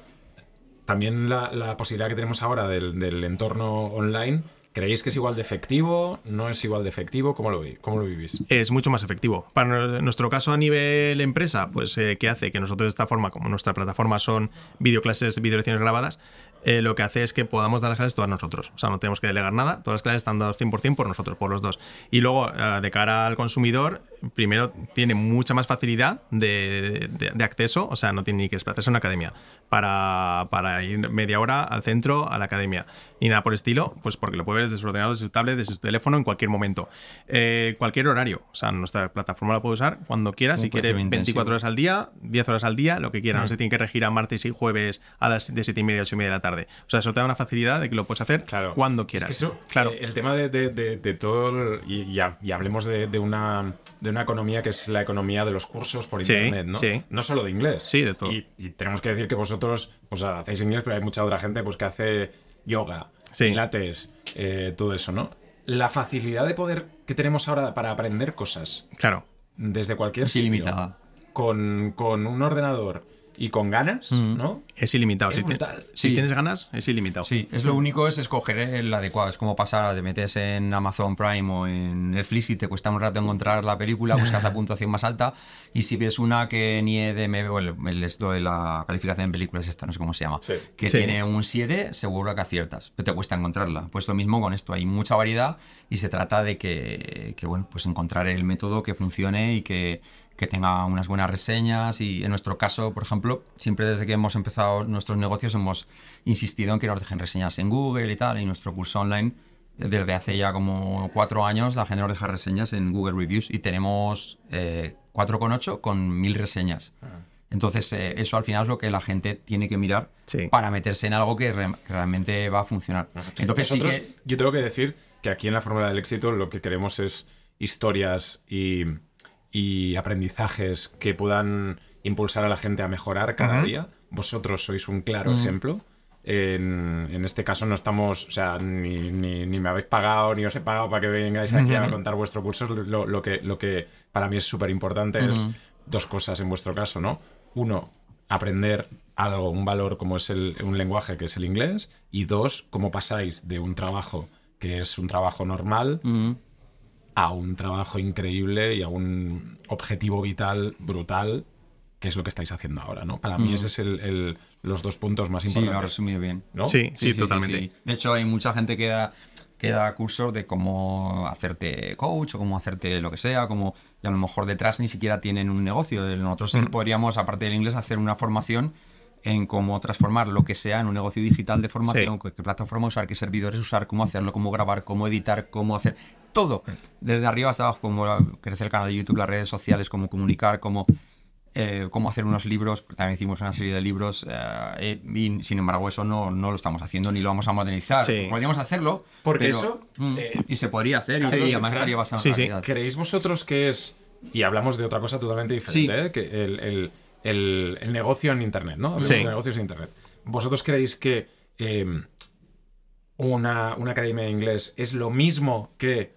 también la, la posibilidad que tenemos ahora del, del entorno online, ¿creéis que es igual de efectivo? ¿No es igual de efectivo? ¿Cómo lo, cómo lo vivís? es mucho más efectivo. Para nuestro caso a nivel empresa, pues eh, ¿qué hace? Que nosotros de esta forma, como nuestra plataforma son videoclases, videolecciones grabadas, eh, lo que hace es que podamos dar las clases todas nosotros. O sea, no tenemos que delegar nada, todas las clases están dadas 100% por nosotros, por los dos. Y luego, eh, de cara al consumidor, primero tiene mucha más facilidad de, de- de acceso, o sea, no tiene ni que desplazarse a una academia para, para ir media hora al centro, a la academia, ni nada por el estilo, pues porque lo puede ver desde su ordenador, desde su tablet, desde su teléfono en cualquier momento. Eh, cualquier horario, o sea, nuestra plataforma la puede usar cuando quiera, si quiere precio intensivo. 24 horas al día, 10 horas al día, lo que quiera, no se tiene que regir a martes y jueves a las de 7 y media, 8 y media de la tarde. O sea, eso te da una facilidad de que lo puedes hacer Claro. cuando Es quieras. que eso, claro. eh, el tema de, de- todo, y, ya, y hablemos de, de una, de una economía que es la economía de los cursos por Sí, internet, ¿no? sí. No solo de inglés. Sí, de todo. Y, y tenemos que decir que vosotros pues, hacéis inglés, pero hay mucha otra gente pues, que hace yoga, Sí. pilates, eh, todo eso, ¿no? La facilidad de poder que tenemos ahora para aprender cosas Claro. desde cualquier Es sitio, ilimitada. con, con un ordenador y con ganas, Mm. ¿no? Es ilimitado. Es si, te- si Sí. tienes ganas, es ilimitado. Sí, es lo único es escoger el adecuado. Es como pasar a te metes en Amazon Prime o en Netflix y te cuesta un rato encontrar la película, buscas la puntuación más alta y si ves una que ni EDM, o el, el esto de la calificación en películas, esta no sé cómo se llama, Sí. que Sí. tiene un 7, seguro que aciertas, pero te cuesta encontrarla. Pues lo mismo con esto, hay mucha variedad y se trata de que, que, bueno, pues encontrar el método que funcione y que, que tenga unas buenas reseñas y en nuestro caso, por ejemplo, siempre desde que hemos empezado nuestros negocios hemos insistido en que nos dejen reseñas en Google y tal, y nuestro curso online desde hace ya como cuatro años la gente nos deja reseñas en Google Reviews y tenemos eh, 4,8 con mil reseñas. Entonces, eh, eso al final es lo que la gente tiene que mirar Sí. para meterse en algo que, re- que realmente va a funcionar. Entonces, sí Nosotros, que- yo tengo que decir que aquí en la Fórmula del Éxito lo que queremos es historias y, y aprendizajes que puedan impulsar a la gente a mejorar cada día. Vosotros sois un claro Mm. ejemplo. En, en este caso no estamos, o sea, ni, ni- ni me habéis pagado, ni os he pagado para que vengáis aquí a contar vuestro curso. Lo, lo que, lo que para mí es súper importante es dos cosas en vuestro caso, ¿no? Uno, aprender algo, un valor como es el, un lenguaje que es el inglés. Y dos, cómo pasáis de un trabajo que es un trabajo normal a un trabajo increíble y a un objetivo vital brutal, que es lo que estáis haciendo ahora, ¿no? Para mí Mm. ese es el, el- los dos puntos más sí, lo ha importantes. resumido bien. ¿no? Sí, sí, totalmente. De hecho, hay mucha gente que da, que da cursos de cómo hacerte coach o cómo hacerte lo que sea, como, y a lo mejor detrás ni siquiera tienen un negocio. Nosotros sí Mm. podríamos, aparte del inglés, hacer una formación en cómo transformar lo que sea en un negocio digital de formación, Sí. qué plataforma usar, qué servidores usar, cómo hacerlo, cómo grabar, cómo editar, cómo hacer todo, desde arriba hasta abajo, cómo crecer el canal de YouTube, las redes sociales, cómo comunicar, cómo eh, cómo hacer unos libros, también hicimos una serie de libros eh, y sin embargo eso no, no lo estamos haciendo ni lo vamos a modernizar. Sí. Podríamos hacerlo, Porque pero- eso, Mm, eh, y se podría hacer y- Carlos y además estaría basado en sí, realidad. ¿Creéis vosotros que es, y hablamos de otra cosa totalmente diferente. ¿eh? que el, el- el- el negocio en Internet, ¿no? Hablamos Sí. de negocios en Internet. ¿Vosotros creéis que eh, una, una academia de inglés es lo mismo que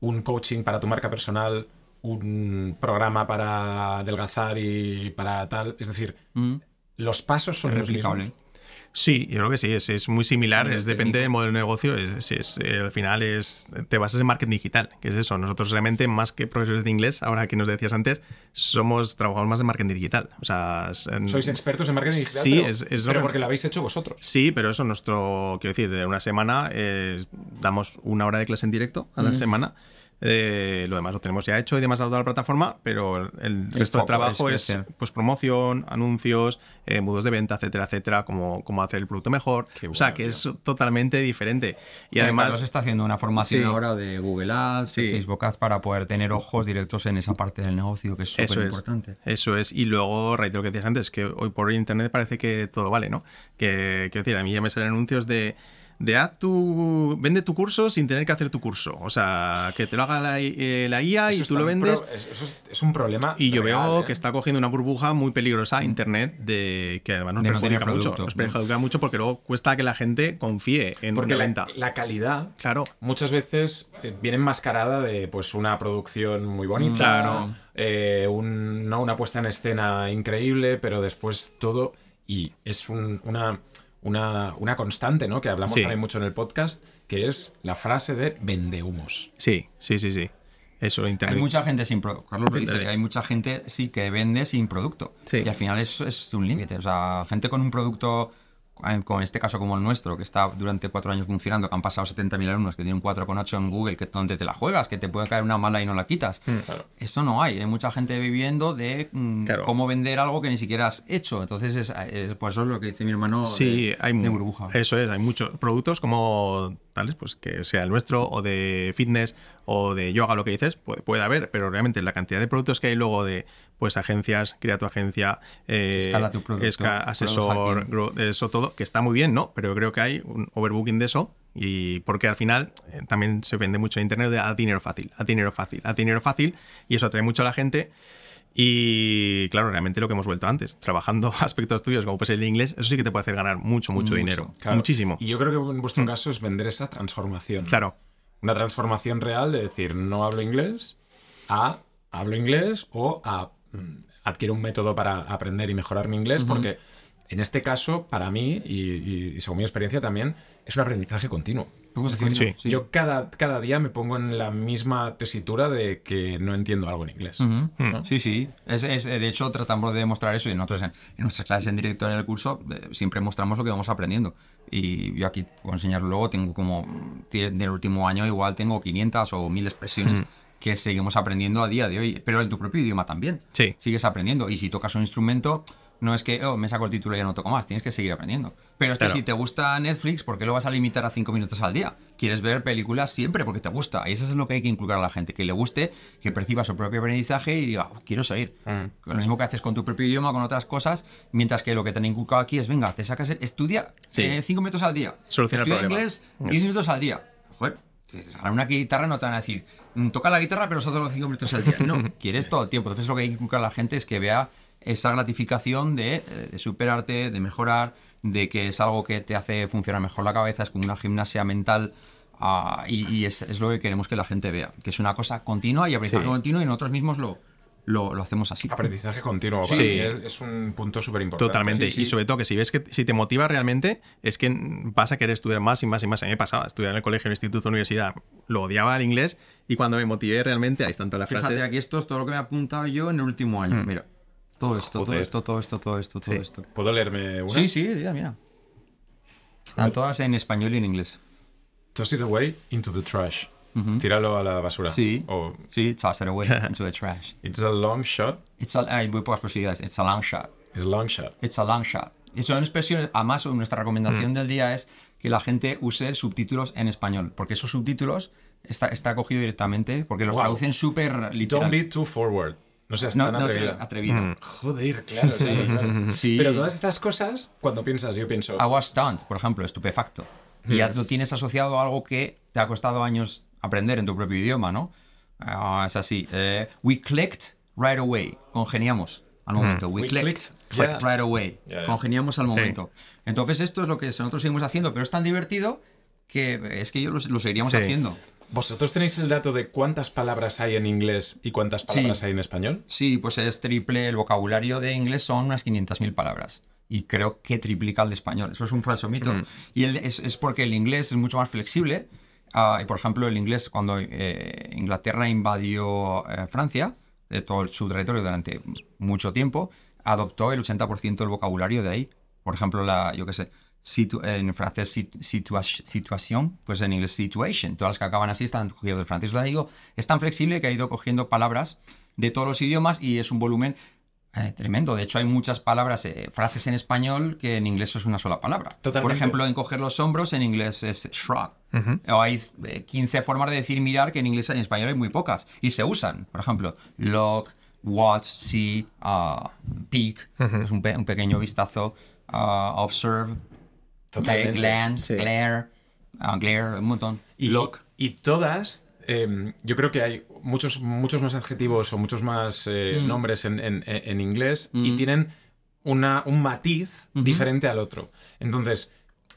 un coaching para tu marca personal, un programa para adelgazar y para tal? Es decir, Mm, los pasos son es los replicable. mismos. Sí, yo creo que sí, es, es muy similar, es, depende del modelo de negocio, es, es- eh, al final es te basas en marketing digital, que es eso, nosotros realmente más que profesores de inglés, ahora que nos decías antes, somos trabajamos más en marketing digital, o sea, en- Sois expertos en marketing digital, Sí, pero, es- lo pero que- porque lo habéis hecho vosotros. Sí, pero eso nuestro, quiero decir, de una semana eh, damos una hora de clase en directo a la Mm. semana. Eh, lo demás lo tenemos ya hecho y demás a toda la plataforma, pero el resto del trabajo es pues promoción, anuncios, eh, mudos de venta, etcétera, etcétera, cómo, cómo hacer el producto mejor. O sea, que tío. es totalmente diferente. Y Eh, además, Carlos está haciendo una formación Sí. ahora de Google Ads, Sí. Facebook Ads para poder tener ojos directos en esa parte del negocio que es súper es. importante. Eso es. Y luego, reitero lo que decías antes, que hoy por internet parece que todo vale, ¿no? Que, quiero decir, a mí ya me salen anuncios de, de haz tu, vende tu curso sin tener que hacer tu curso. O sea, que te lo haga la, eh, la IA y tú lo vendes. pro- eso es, es un problema. Y yo real, veo ¿eh? que está cogiendo una burbuja muy peligrosa Internet de que además nos De perjudica mucho. producto. Nos perjudica mucho porque luego cuesta que la gente confíe en Porque una la, venta. la calidad Claro. muchas veces eh, viene enmascarada de pues una producción muy bonita, Claro. eh, un- ¿no? una puesta en escena increíble, pero después todo y es un- una, una, una constante, ¿no? Que hablamos Sí. también mucho en el podcast, que es la frase de vendehumos. Sí, sí, sí, sí. Eso, Internet. Hay mucha gente sin producto. Carlos lo dice, hay mucha gente sí que vende sin producto. Sí. Y al final eso es un límite. O sea, gente con un producto, con este caso como el nuestro, que está durante cuatro años funcionando, que han pasado 70.000 alumnos, que tienen un 4,8 en Google, que donde te la juegas, que te puede caer una mala y no la quitas. Claro. Eso no hay. Hay mucha gente viviendo de mm, Claro. cómo vender algo que ni siquiera has hecho. Entonces, es, es- pues eso es lo que dice mi hermano Sí, de, hay de burbuja. Eso es, hay muchos productos como pues que sea el nuestro, o de fitness, o de yoga, lo que dices, puede, puede haber, pero realmente la cantidad de productos que hay luego de pues agencias, crea tu agencia, eh, Escala tu producto, esca- asesor, eso todo, que está muy bien, ¿no? Pero creo que hay un overbooking de eso. Y porque al final eh, también se vende mucho en internet de a dinero fácil, a dinero fácil, a dinero fácil, y eso atrae mucho a la gente. Y claro, realmente lo que hemos vuelto antes, trabajando aspectos tuyos como pues el inglés, eso sí que te puede hacer ganar mucho, mucho, Mucho, dinero. Claro. Muchísimo. Y yo creo que en vuestro caso es vender esa transformación. Claro, Una transformación real de decir, no hablo inglés, a hablo inglés o a mm, adquiero un método para aprender y mejorar mi inglés, porque en este caso, para mí, y, y- y según mi experiencia también, es un aprendizaje continuo. ¿Cómo se Sí. Sí. Yo cada, cada día me pongo en la misma tesitura de que no entiendo algo en inglés. Ujú. Hmm. Sí, sí. Es, es- de hecho, tratamos de demostrar eso y nosotros en, en nuestras clases en directo en el curso eh, siempre mostramos lo que vamos aprendiendo. Y yo aquí puedo enseñarlo luego, tengo como, del último año igual tengo 500 o 1000 expresiones Mm. que seguimos aprendiendo a día de hoy, pero en tu propio idioma también. Sí. Sigues aprendiendo y si tocas un instrumento... No es que oh, me saco el título y ya no toco más, tienes que seguir aprendiendo. Pero es que Claro. si te gusta Netflix, ¿por qué lo vas a limitar a 5 minutos al día? Quieres ver películas siempre porque te gusta. Y eso es lo que hay que inculcar a la gente, que le guste, que perciba su propio aprendizaje y diga, "Oh, quiero seguir. Mm. Lo mismo que haces con tu propio idioma, con otras cosas, mientras que lo que te han inculcado aquí es, venga, te sacas, el- estudia Sí. 5 minutos al día. Soluciona el estudia problema. inglés Eso. 10 minutos al día. Joder, a una guitarra no te van a decir, "Mm, toca la guitarra pero solo 5 minutos al día. No, quieres todo el tiempo. Entonces lo que hay que inculcar a la gente es que vea esa gratificación de, eh, de superarte, de mejorar, de que es algo que te hace funcionar mejor la cabeza, es como una gimnasia mental. ah, y y es, es lo que queremos que la gente vea, que es una cosa continua y aprendizaje Sí. continuo y nosotros mismos lo, lo, lo hacemos así. Aprendizaje continuo. Sí. es, es un punto súper importante. Totalmente. Sí, sí. Y sobre todo que si ves que si te motiva realmente, es que vas a querer estudiar más y más y más. A mí me pasaba, estudiar en el colegio, en el instituto, universidad, lo odiaba el inglés y cuando me motivé realmente, ahí están todas las Fíjate, frases. aquí esto es todo lo que me he apuntado yo en el último año. Mm. Mira, todo esto, todo Joder. esto, todo esto, todo esto, todo Sí. esto. ¿Puedo leerme una? Sí, sí, mira, mira. Están todas en español y en inglés. Toss it away into the trash. Ujú. Tíralo a la basura. Sí. O Sí, toss it away into the trash. it's a long shot. It's a, hay muy pocas posibilidades. It's a long shot. It's a long shot. It's a long shot. Y son expresiones, además nuestra Mm. recomendación del día es que la gente use subtítulos en español, porque esos subtítulos está, está cogido directamente, porque los Wow. traducen súper Don't literal. be too forward. No seas No, tan no atrevido. atrevido. Mm. Joder, claro, claro, claro. Sí. Pero todas estas cosas, cuando piensas, yo pienso. I was stunned, por ejemplo, estupefacto. Y ya lo tienes asociado a algo que te ha costado años aprender en tu propio idioma, ¿no? Ah, es así. eh, we clicked right away. Congeniamos al momento. We, We clicked, clicked, clicked yeah. right away. Ya, ya. Congeniamos al momento. Entonces esto es lo que nosotros seguimos haciendo, pero es tan divertido que es que yo lo, lo seguiríamos Sí. haciendo. ¿Vosotros tenéis el dato de cuántas palabras hay en inglés y cuántas palabras Sí. hay en español? Sí, pues es triple. El vocabulario de inglés son unas 500.000 palabras. Y creo que triplica el de español. Eso es un falso mito. Mm. Y el- es, es porque el inglés es mucho más flexible. Ah, y por ejemplo, el inglés, cuando eh, Inglaterra invadió eh, Francia, de todo su territorio durante mucho tiempo, adoptó el 80% del vocabulario de ahí. Por ejemplo, la, yo qué sé, situ- en francés sit- situa- situación, pues en inglés situation. Todas las que acaban así están cogidas del francés. O sea, digo, es tan flexible que ha ido cogiendo palabras de todos los idiomas y es un volumen eh, tremendo. De hecho, hay muchas palabras, eh, frases en español que en inglés es una sola palabra. Por Totalmente. ejemplo, encoger los hombros en inglés es shrug. Ujú. O hay eh, 15 formas de decir mirar que en inglés y en español hay muy pocas. Y se usan. Por ejemplo, look, watch, see, uh, peek. Es un, pe- un pequeño vistazo. uh, observe, Totalmente. glance, Sí. glare, uh, glare, un montón. Y, look. y todas, eh, yo creo que hay muchos, muchos más adjetivos o muchos más eh, Mm. nombres en, en- en inglés y Mm. tienen una, un matiz diferente al otro. Entonces,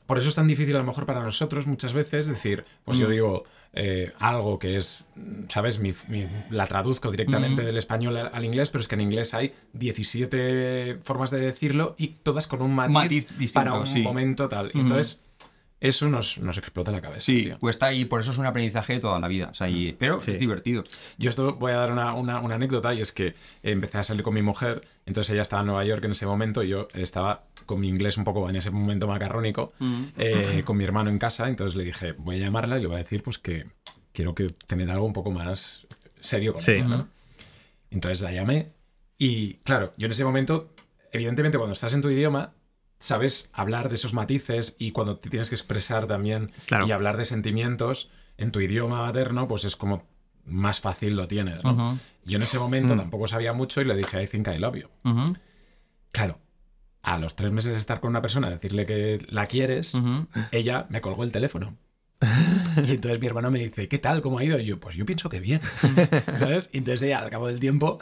por eso es tan difícil a lo mejor para nosotros muchas veces decir, pues yo Mm. digo eh, algo que es, ¿sabes? Mi- mi- la traduzco directamente del español al, al inglés, pero es que en inglés hay 17 formas de decirlo y todas con un matiz, Matiz distinto, para un sí. momento tal. Entonces, eso nos, nos explota la cabeza. Sí, tío. cuesta y por eso es un aprendizaje de toda la vida. O sea, y- pero Sí. es divertido. Yo esto voy a dar una, una- una anécdota y es que empecé a salir con mi mujer, entonces ella estaba en Nueva York en ese momento y yo estaba con mi inglés un poco en ese momento macarrónico, eh, con mi hermano en casa, entonces le dije, voy a llamarla y le voy a decir pues que quiero que tener algo un poco más serio con Sí. ella, ¿no? Entonces la llamé y claro, yo en ese momento, evidentemente cuando estás en tu idioma, sabes hablar de esos matices y cuando te tienes que expresar también Claro. y hablar de sentimientos en tu idioma materno, pues es como más fácil lo tienes, ¿no? Ujú, Yo en ese momento Mm. tampoco sabía mucho y le dije, I think I love you. ujú, Claro, a los tres meses de estar con una persona, decirle que la quieres, ella me colgó el teléfono. Y entonces mi hermano me dice, ¿qué tal? ¿Cómo ha ido? Y yo, pues yo pienso que bien. ¿Sabes? Y entonces ella, al cabo del tiempo,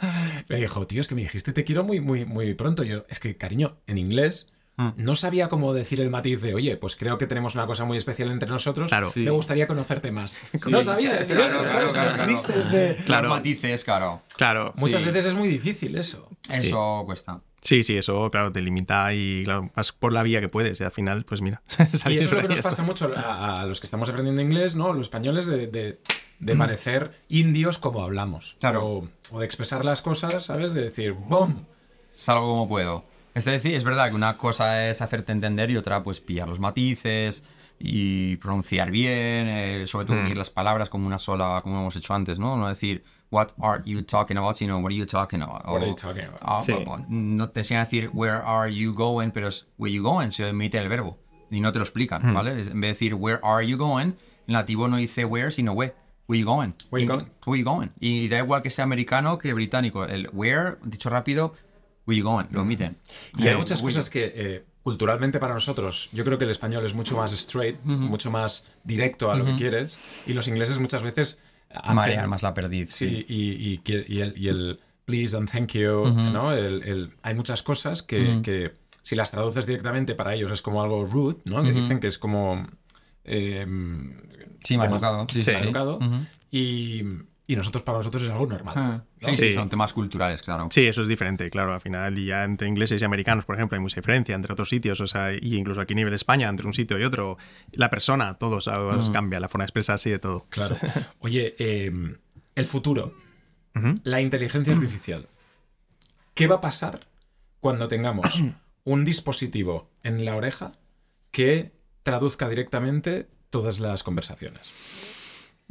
me dijo, tío, es que me dijiste te quiero muy, muy, muy pronto. Y yo, es que, cariño, en inglés. No sabía cómo decir el matiz de, oye, pues creo que tenemos una cosa muy especial entre nosotros. Claro. Sí. Me gustaría conocerte más. No sabía decir Claro, eso, claro, ¿sabes? claro, Los claro. grises de... Claro. Los matices, claro. Claro. Muchas sí. veces es muy difícil eso. Sí. Eso cuesta. Sí, sí, eso, claro, te limita y, claro, vas por la vía que puedes y al final, pues mira. Y eso es lo que nos pasa mucho a, a los que estamos aprendiendo inglés, ¿no? Los españoles de, de- de parecer indios como hablamos. Claro. O, o de expresar las cosas, ¿sabes? De decir, ¡bum! Salgo como puedo. Es decir, es verdad que una cosa es hacerte entender y otra, pues, pillar los matices y pronunciar bien, eh, sobre todo Hmm. unir las palabras como una sola, como hemos hecho antes, ¿no? No decir, what are you talking about, sino what are you talking about. What are O- you talking about? ah, Sí. o- no te enseñan a decir, where are you going, pero es, where you going, se emite el verbo y no te lo explican, Hmm. ¿vale? En vez de decir, where are you going, en nativo no dice where, sino where. Where you going? Where you going? Where you going? Y da igual que sea americano que británico. El where, dicho rápido, where you going, lo omiten. Y hay muchas cosas que eh, culturalmente para nosotros, yo creo que el español es mucho más straight, mucho más directo a lo que quieres, y los ingleses muchas veces hacen... Marear más la perdiz. Sí, y, y que- y el, y el please and thank you, ¿no? El- el- hay muchas cosas que, que si las traduces directamente para ellos es como algo rude, ¿no? Que dicen que es como... eh, Sí, temas- maleducado. Sí, sí, Sí. sí. maleducado, Ujú. y, y nosotros para nosotros es algo normal. Ah, ¿no? Sí, sí, Sí. son temas culturales, claro. Sí, eso es diferente, claro. Al final, y ya entre ingleses y americanos, por ejemplo, hay mucha diferencia entre otros sitios, o sea, y incluso aquí a nivel España, entre un sitio y otro, la persona, todo, o sea, cambia, la forma de expresarse y de todo. Claro. Oye, eh, el futuro, la inteligencia artificial. ¿Qué va a pasar cuando tengamos un dispositivo en la oreja que traduzca directamente todas las conversaciones?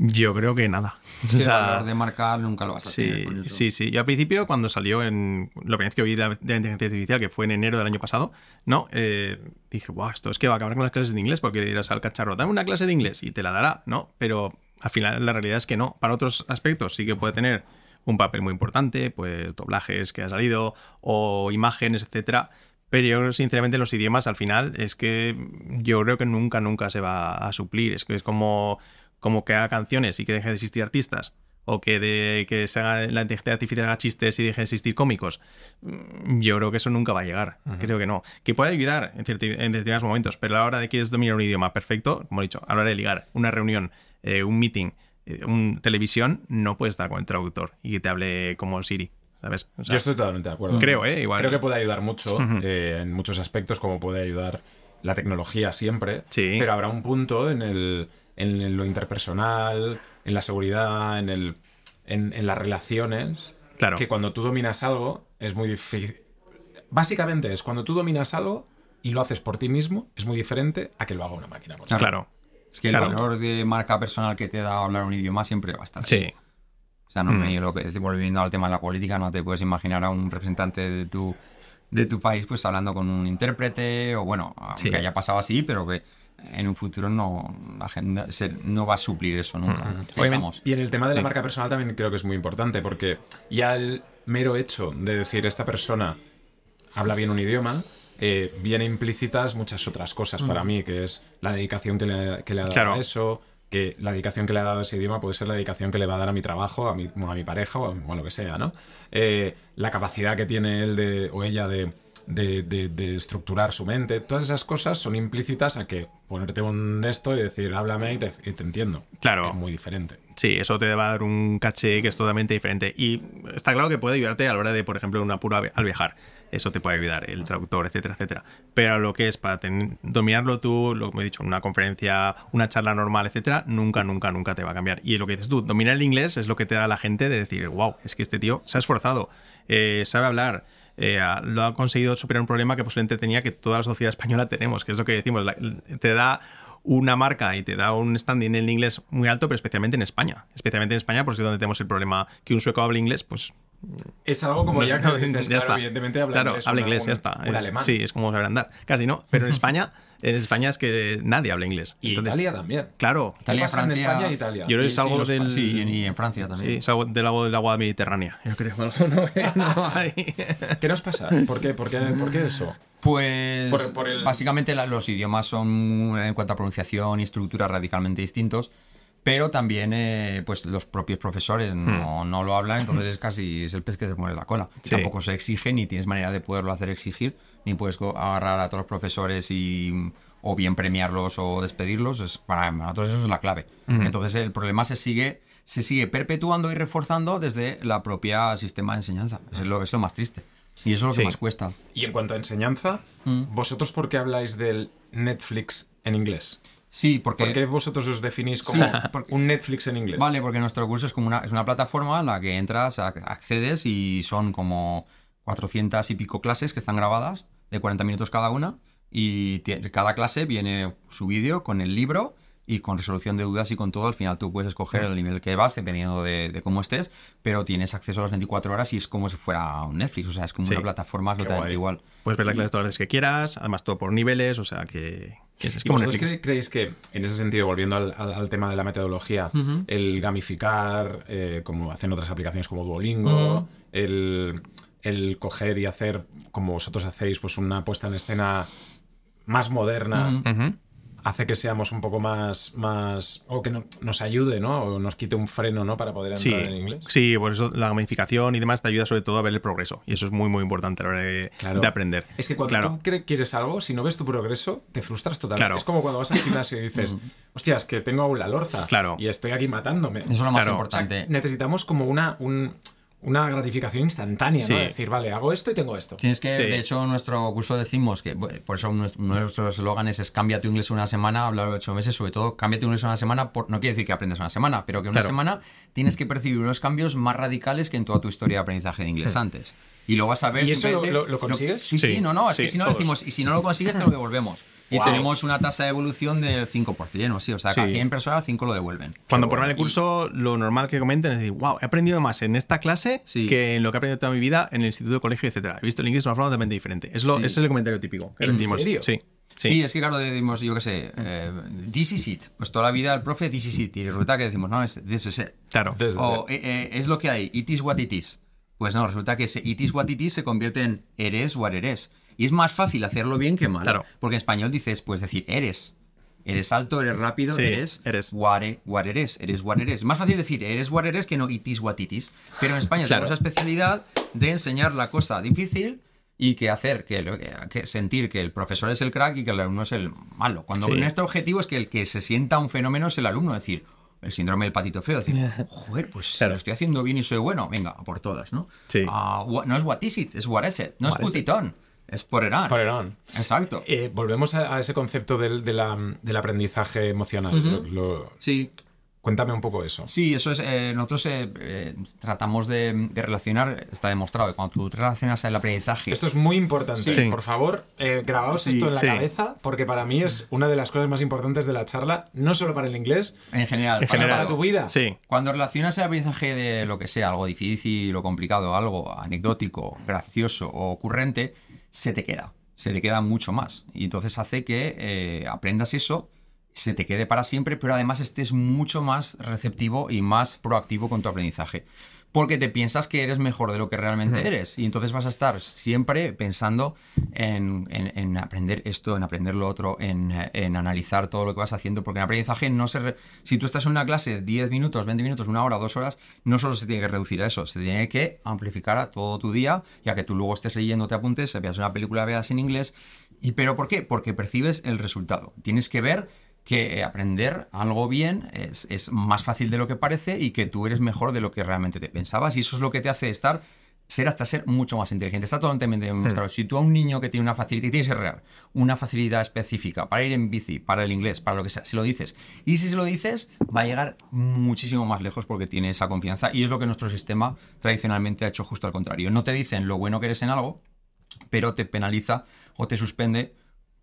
Yo creo que nada. Es O que sea, hablar de marcar nunca lo vas a tener Sí, con eso. sí, sí. Yo al principio, cuando salió en. Lo primera vez que oí de la, de la inteligencia artificial, que fue en enero del año pasado, ¿no? Eh, dije, wow, esto es que va a acabar con las clases de inglés, porque irás al cacharro, dame una clase de inglés y te la dará, ¿no? Pero al final la realidad es que no. Para otros aspectos sí que puede tener un papel muy importante, pues doblajes que ha salido o imágenes, etcétera. Pero yo, sinceramente, los idiomas al final es que yo creo que nunca, nunca se va a suplir. Es que es como, como que haga canciones y que deje de existir artistas o que, de, que se haga, la inteligencia artificial haga chistes y deje de existir cómicos. Mm, Yo creo que eso nunca va a llegar. Creo que no. Que puede ayudar en, en determinados momentos, pero a la hora de que quieres dominar un idioma perfecto, como he dicho, a la hora de ligar una reunión, eh, un meeting, eh, un televisión, no puedes estar con el traductor y que te hable como Siri. ¿Sabes? O sea, Yo estoy totalmente de acuerdo. Creo, ¿eh? Igual. Creo que puede ayudar mucho Ujú. eh, en muchos aspectos, como puede ayudar la tecnología siempre. Sí. Pero habrá un punto en, el, en lo interpersonal, en la seguridad, en, el, en, en las relaciones, Claro. que cuando tú dominas algo es muy difícil. Básicamente es cuando tú dominas algo y lo haces por ti mismo, es muy diferente a que lo haga una máquina. por. Claro. Es que el Claro. valor de marca personal que te da hablar un idioma siempre va a estar. ahí. Sí. O sea, no, Mm. y lo que volviendo al tema de la política, no te puedes imaginar a un representante de tu, de tu país pues hablando con un intérprete o bueno, aunque Sí. haya pasado así, pero que en un futuro no, la gente se- no va a suplir eso nunca. Pensamos. Y en el tema de la Sí. marca personal también creo que es muy importante, porque ya el mero hecho de decir esta persona habla bien un idioma, eh, viene implícitas muchas otras cosas para mí, que es la dedicación que le, que le ha dado Claro. a eso, que la dedicación que le ha dado a ese idioma puede ser la dedicación que le va a dar a mi trabajo, a mi, a mi pareja o a, o a lo que sea, ¿no? Eh, la capacidad que tiene él de, o ella de, de- de- de estructurar su mente, todas esas cosas son implícitas a que ponerte un esto y decir, háblame y te, y te entiendo. Claro. Es muy diferente. Sí, eso te va a dar un caché que es totalmente diferente. Y está claro que puede ayudarte a la hora de, por ejemplo, un apuro al viajar. Eso te puede ayudar, el traductor, etcétera, etcétera. Pero lo que es para ten- dominarlo tú, lo que me he dicho, una conferencia, una charla normal, etcétera, nunca, nunca, nunca te va a cambiar. Y lo que dices tú, dominar el inglés es lo que te da a la gente de decir, wow, es que este tío se ha esforzado, eh, sabe hablar. Eh, lo ha conseguido superar un problema que posiblemente tenía que toda la sociedad española tenemos, que es lo que decimos, te da una marca y te da un standing en inglés muy alto, pero especialmente en España. Especialmente en España, porque es donde tenemos el problema que un sueco hable inglés, pues Es algo como no- ya que no, dices, ya claro, está. evidentemente habla Claro, inglés. habla inglés, ya está. Un Es- alemán. Sí, es como saber andar. Casi no, pero en España, en España es que nadie habla inglés. Y Entonces, Italia también. Claro, ¿Qué Italia, pasa en Francia- España e Italia? yo creo que Y es sí, algo los del... pa- Sí, y en- Francia también. Sí, es algo del agua, del agua mediterránea, yo creo. No, no hay. ¿Qué nos pasa? ¿Por qué, por qué, por qué eso? Pues Por- por el- básicamente la- los idiomas son en cuanto a pronunciación y estructura radicalmente distintos, pero también eh, pues los propios profesores no, no lo hablan, entonces es casi es el pez que se muere la cola. Hmm. Sí. Tampoco se exige ni tienes manera de poderlo hacer exigir, ni puedes agarrar a todos los profesores y o bien premiarlos o despedirlos. Es, para nosotros eso es la clave. Ujú. Entonces el problema se sigue se sigue perpetuando y reforzando desde la propia sistema de enseñanza. Es lo, es lo más triste. Y eso es lo que más cuesta. Y en cuanto a enseñanza, Mm. ¿vosotros por qué habláis del Netflix en inglés? Sí, porque... ¿Por qué vosotros os definís como Sí, porque- un Netflix en inglés? Vale, porque nuestro curso es como una, es una plataforma en la que entras, ac- accedes y son como 400 y pico clases que están grabadas de 40 minutos cada una y cada clase viene su vídeo con el libro y con resolución de dudas y con todo. Al final tú puedes escoger el nivel que vas dependiendo de, de cómo estés, pero tienes acceso a las 24 horas y es como si fuera un Netflix, o sea, es como Sí. una plataforma guay. igual. Puedes ver la clase todas las veces que quieras, además todo por niveles, o sea que es, es ¿Y como vosotros cre- creéis que, en ese sentido, volviendo al, al- al tema de la metodología, el gamificar, eh, como hacen otras aplicaciones como Duolingo, el, el coger y hacer, como vosotros hacéis, pues una puesta en escena más moderna. Hace que seamos un poco más, más o que no- nos ayude, ¿no? O nos quite un freno, ¿no? Para poder Sí, entrar en inglés. sí, por eso la gamificación y demás te ayuda sobre todo a ver el progreso. Y eso es muy, muy importante a la hora de, Claro. de aprender. Es que cuando Claro. tú quieres algo, si no ves tu progreso, te frustras totalmente. Claro. Es como cuando vas al gimnasio y dices, hostias, que tengo aún la lorza Claro. y estoy aquí matándome. Eso es lo más Claro. O sea, importante. necesitamos como una, un- una gratificación instantánea, Sí. ¿no? Decir, vale, hago esto y tengo esto. Tienes que, Sí. de hecho, en nuestro curso decimos que, por eso nuestro- uno de nuestros eslóganes es cambia tu inglés una semana, hablarlo ocho meses, sobre todo, cambia tu inglés una semana, por- no quiere decir que aprendas una semana, pero que una Claro. semana tienes que percibir unos cambios más radicales que en toda tu historia de aprendizaje de inglés antes. Y lo vas a ver. ¿Y eso lo- lo- lo consigues? Sí, sí, Sí, no, no, es que si no todos. decimos, y si no lo consigues, te lo devolvemos. Y Wow. tenemos una tasa de evolución del 5%, o así. O sea, cada Sí. 100 personas, 5 lo devuelven. Cuando bueno. ponen el curso, lo normal que comenten es decir, wow, he aprendido más en esta clase Sí. que en lo que he aprendido toda mi vida en el instituto, colegio, etcétera. He visto el inglés de una forma totalmente diferente. Es lo, Sí. Ese es el comentario típico. que ¿En decimos. serio? Sí. Sí. Sí. es que claro, decimos, yo qué sé, eh, this is it. Pues toda la vida el profe, this is it. Y resulta que decimos, no, es this is it. Claro. This is O it. eh, eh, es lo que hay, it is what it is. Pues no, resulta que ese it is what it is se convierte en eres what eres. Y es más fácil hacerlo bien que mal. Claro. Porque en español dices, pues decir, eres. Eres alto, eres rápido, Sí, eres, eres. What, e- what eres, eres what eres. Es más fácil decir eres what eres que no it is what. Pero en España Claro. tenemos esa especialidad de enseñar la cosa difícil y que hacer que, lo- que- sentir que el profesor es el crack y que el alumno es el malo. Cuando Sí. nuestro objetivo es que el que se sienta un fenómeno es el alumno, es decir, el síndrome del patito feo, decir, joder, pues Claro. lo estoy haciendo bien y soy bueno, venga, a por todas, ¿no? Sí. What- no es what is it, es what is it, no What es is put it. Es on. Put it on. Exacto. Eh, volvemos a, a ese concepto del, de la- del aprendizaje emocional. Ujú. Lo- lo- Sí, cuéntame un poco eso. Sí, eso es. eh, nosotros eh, eh, tratamos de, de relacionar, está demostrado que cuando tú te relacionas el aprendizaje. Esto es muy importante. Sí. Por favor, eh, grabaos Sí, esto en la sí. cabeza, porque para mí es una de las cosas más importantes de la charla, no solo para el inglés, en general, En para general. para tu vida. Sí. Cuando relacionas el aprendizaje de lo que sea, algo difícil o complicado, algo anecdótico, gracioso o ocurrente, se te queda. Se te queda mucho más. Y entonces hace que eh, aprendas eso, se te quede para siempre, pero además estés mucho más receptivo y más proactivo con tu aprendizaje. Porque te piensas que eres mejor de lo que realmente eres. Y entonces vas a estar siempre pensando en, en- en aprender esto, en aprender lo otro, en, en analizar todo lo que vas haciendo. Porque en aprendizaje no se... re- Si tú estás en una clase 10 minutos, 20 minutos, una hora, dos horas, no solo se tiene que reducir a eso, se tiene que amplificar a todo tu día, ya que tú luego estés leyendo, te apuntes, veas una película, veas en inglés. ¿Y pero por qué? Porque percibes el resultado. Tienes que ver que aprender algo bien es, es más fácil de lo que parece y que tú eres mejor de lo que realmente te pensabas y eso es lo que te hace estar ser hasta ser mucho más inteligente. Está totalmente demostrado. Si tú a un niño que tiene una facilidad, que tienes que real, una facilidad específica para ir en bici, para el inglés, para lo que sea, se lo dices. Y si se lo dices, va a llegar muchísimo más lejos porque tiene esa confianza. Y es lo que nuestro sistema tradicionalmente ha hecho justo al contrario. No te dicen lo bueno que eres en algo, pero te penaliza o te suspende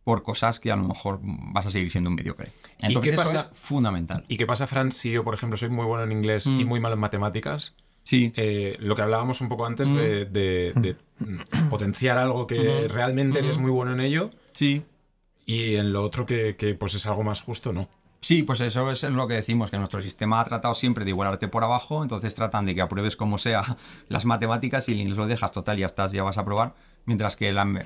por cosas que a lo mejor vas a seguir siendo un mediocre. Entonces qué eso pasa? es fundamental. ¿Y qué pasa, Fran, si yo, por ejemplo, soy muy bueno en inglés y Mm. muy malo en matemáticas? Sí. Eh, lo que hablábamos un poco antes Mm. de, de- de, mm, potenciar algo que Ujú. realmente eres Ujú. muy bueno en ello Sí. y en lo otro que, que, pues es algo más justo, ¿no? Sí, pues eso es lo que decimos, que nuestro sistema ha tratado siempre de igualarte por abajo, entonces tratan de que apruebes como sea las matemáticas y el inglés lo dejas total, ya estás, ya vas a aprobar, mientras que la me-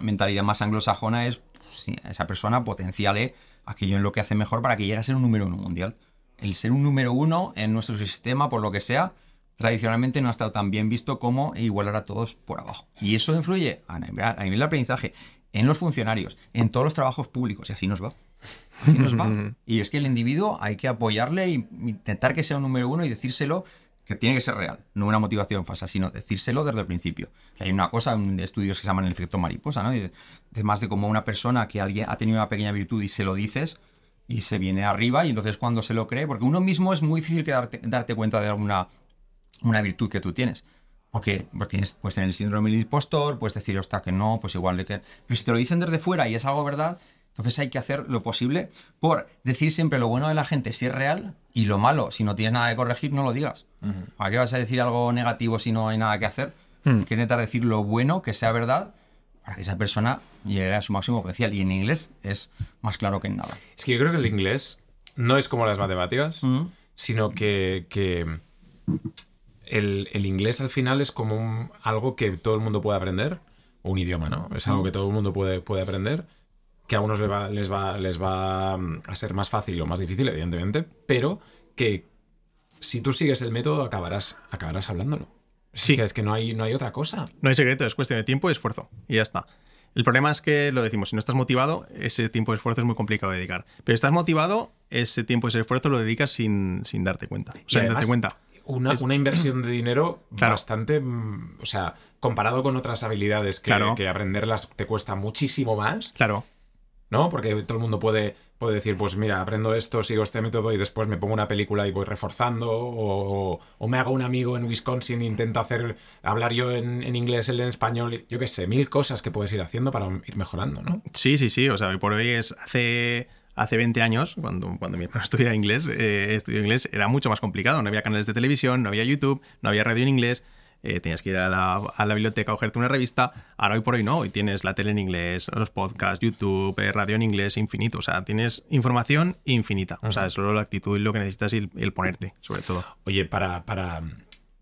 mentalidad más anglosajona es, pues, esa persona potenciale aquello en lo que hace mejor para que llegue a ser un número uno mundial. El ser un número uno en nuestro sistema, por lo que sea, tradicionalmente no ha estado tan bien visto como igualar a todos por abajo. Y eso influye a nivel, a nivel de aprendizaje en los funcionarios, en todos los trabajos públicos, y así nos va. Así nos va. Y es que el individuo hay que apoyarle e intentar que sea un número uno y decírselo que tiene que ser real, no una motivación falsa, sino decírselo desde el principio. Hay una cosa, un- estudios que se llaman el efecto mariposa, ¿no? De, de más de como una persona que alguien ha tenido una pequeña virtud y se lo dices y se viene arriba y entonces cuando se lo cree, porque uno mismo es muy difícil que darte, darte cuenta de alguna una virtud que tú tienes. Porque pues, tienes, puedes tener el síndrome del impostor, puedes decir, ostras, que no, pues igual de que... Pero si te lo dicen desde fuera y es algo verdad, entonces hay que hacer lo posible por decir siempre lo bueno de la gente si es real y lo malo, si no tienes nada que corregir, no lo digas. ¿Para qué vas a decir algo negativo si no hay nada que hacer? Hmm. Hay que intentar decir lo bueno, que sea verdad, para que esa persona llegue a su máximo potencial. Y en inglés es más claro que en nada. Es que yo creo que el inglés no es como las matemáticas, Mm. sino que, que el, el inglés al final es como un- algo que todo el mundo puede aprender, o un idioma, ¿no? Es algo que todo el mundo puede, puede aprender, que a unos les va, les, va, les va mm, a ser más fácil o más difícil, evidentemente, pero que si tú sigues el método acabarás, acabarás hablándolo. Es Sí. que, es que no hay, no hay otra cosa. No hay secreto, es cuestión de tiempo y esfuerzo. Y ya está. El problema es que, lo decimos, si no estás motivado, ese tiempo de esfuerzo es muy complicado de dedicar. Pero estás motivado, ese tiempo y ese esfuerzo lo dedicas sin, sin darte cuenta. O Y sea, sin además, darte cuenta. Una, Es- una inversión de dinero Claro. bastante. mm, O sea, comparado con otras habilidades que, Claro. que aprenderlas te cuesta muchísimo más, Claro. ¿No? Porque todo el mundo puede, puede decir, pues mira, aprendo esto, sigo este método y después me pongo una película y voy reforzando, o, o me hago un amigo en Wisconsin e intento hacer, hablar yo en, en inglés, él en español, yo qué sé, mil cosas que puedes ir haciendo para ir mejorando, ¿no? Sí, sí, sí, o sea, por hoy es hace hace 20 años, cuando, cuando mi hermano estudiaba inglés, eh, estudió inglés, era mucho más complicado. No había canales de televisión, no había YouTube, no había radio en inglés. Eh, tenías que ir a la, a la, biblioteca a cogerte una revista. Ahora hoy por hoy no, hoy tienes la tele en inglés, los podcasts, YouTube, eh, radio en inglés, infinito. O sea, tienes información infinita. O sea, es solo la actitud y lo que necesitas y el, el ponerte, sobre todo. Oye, para, para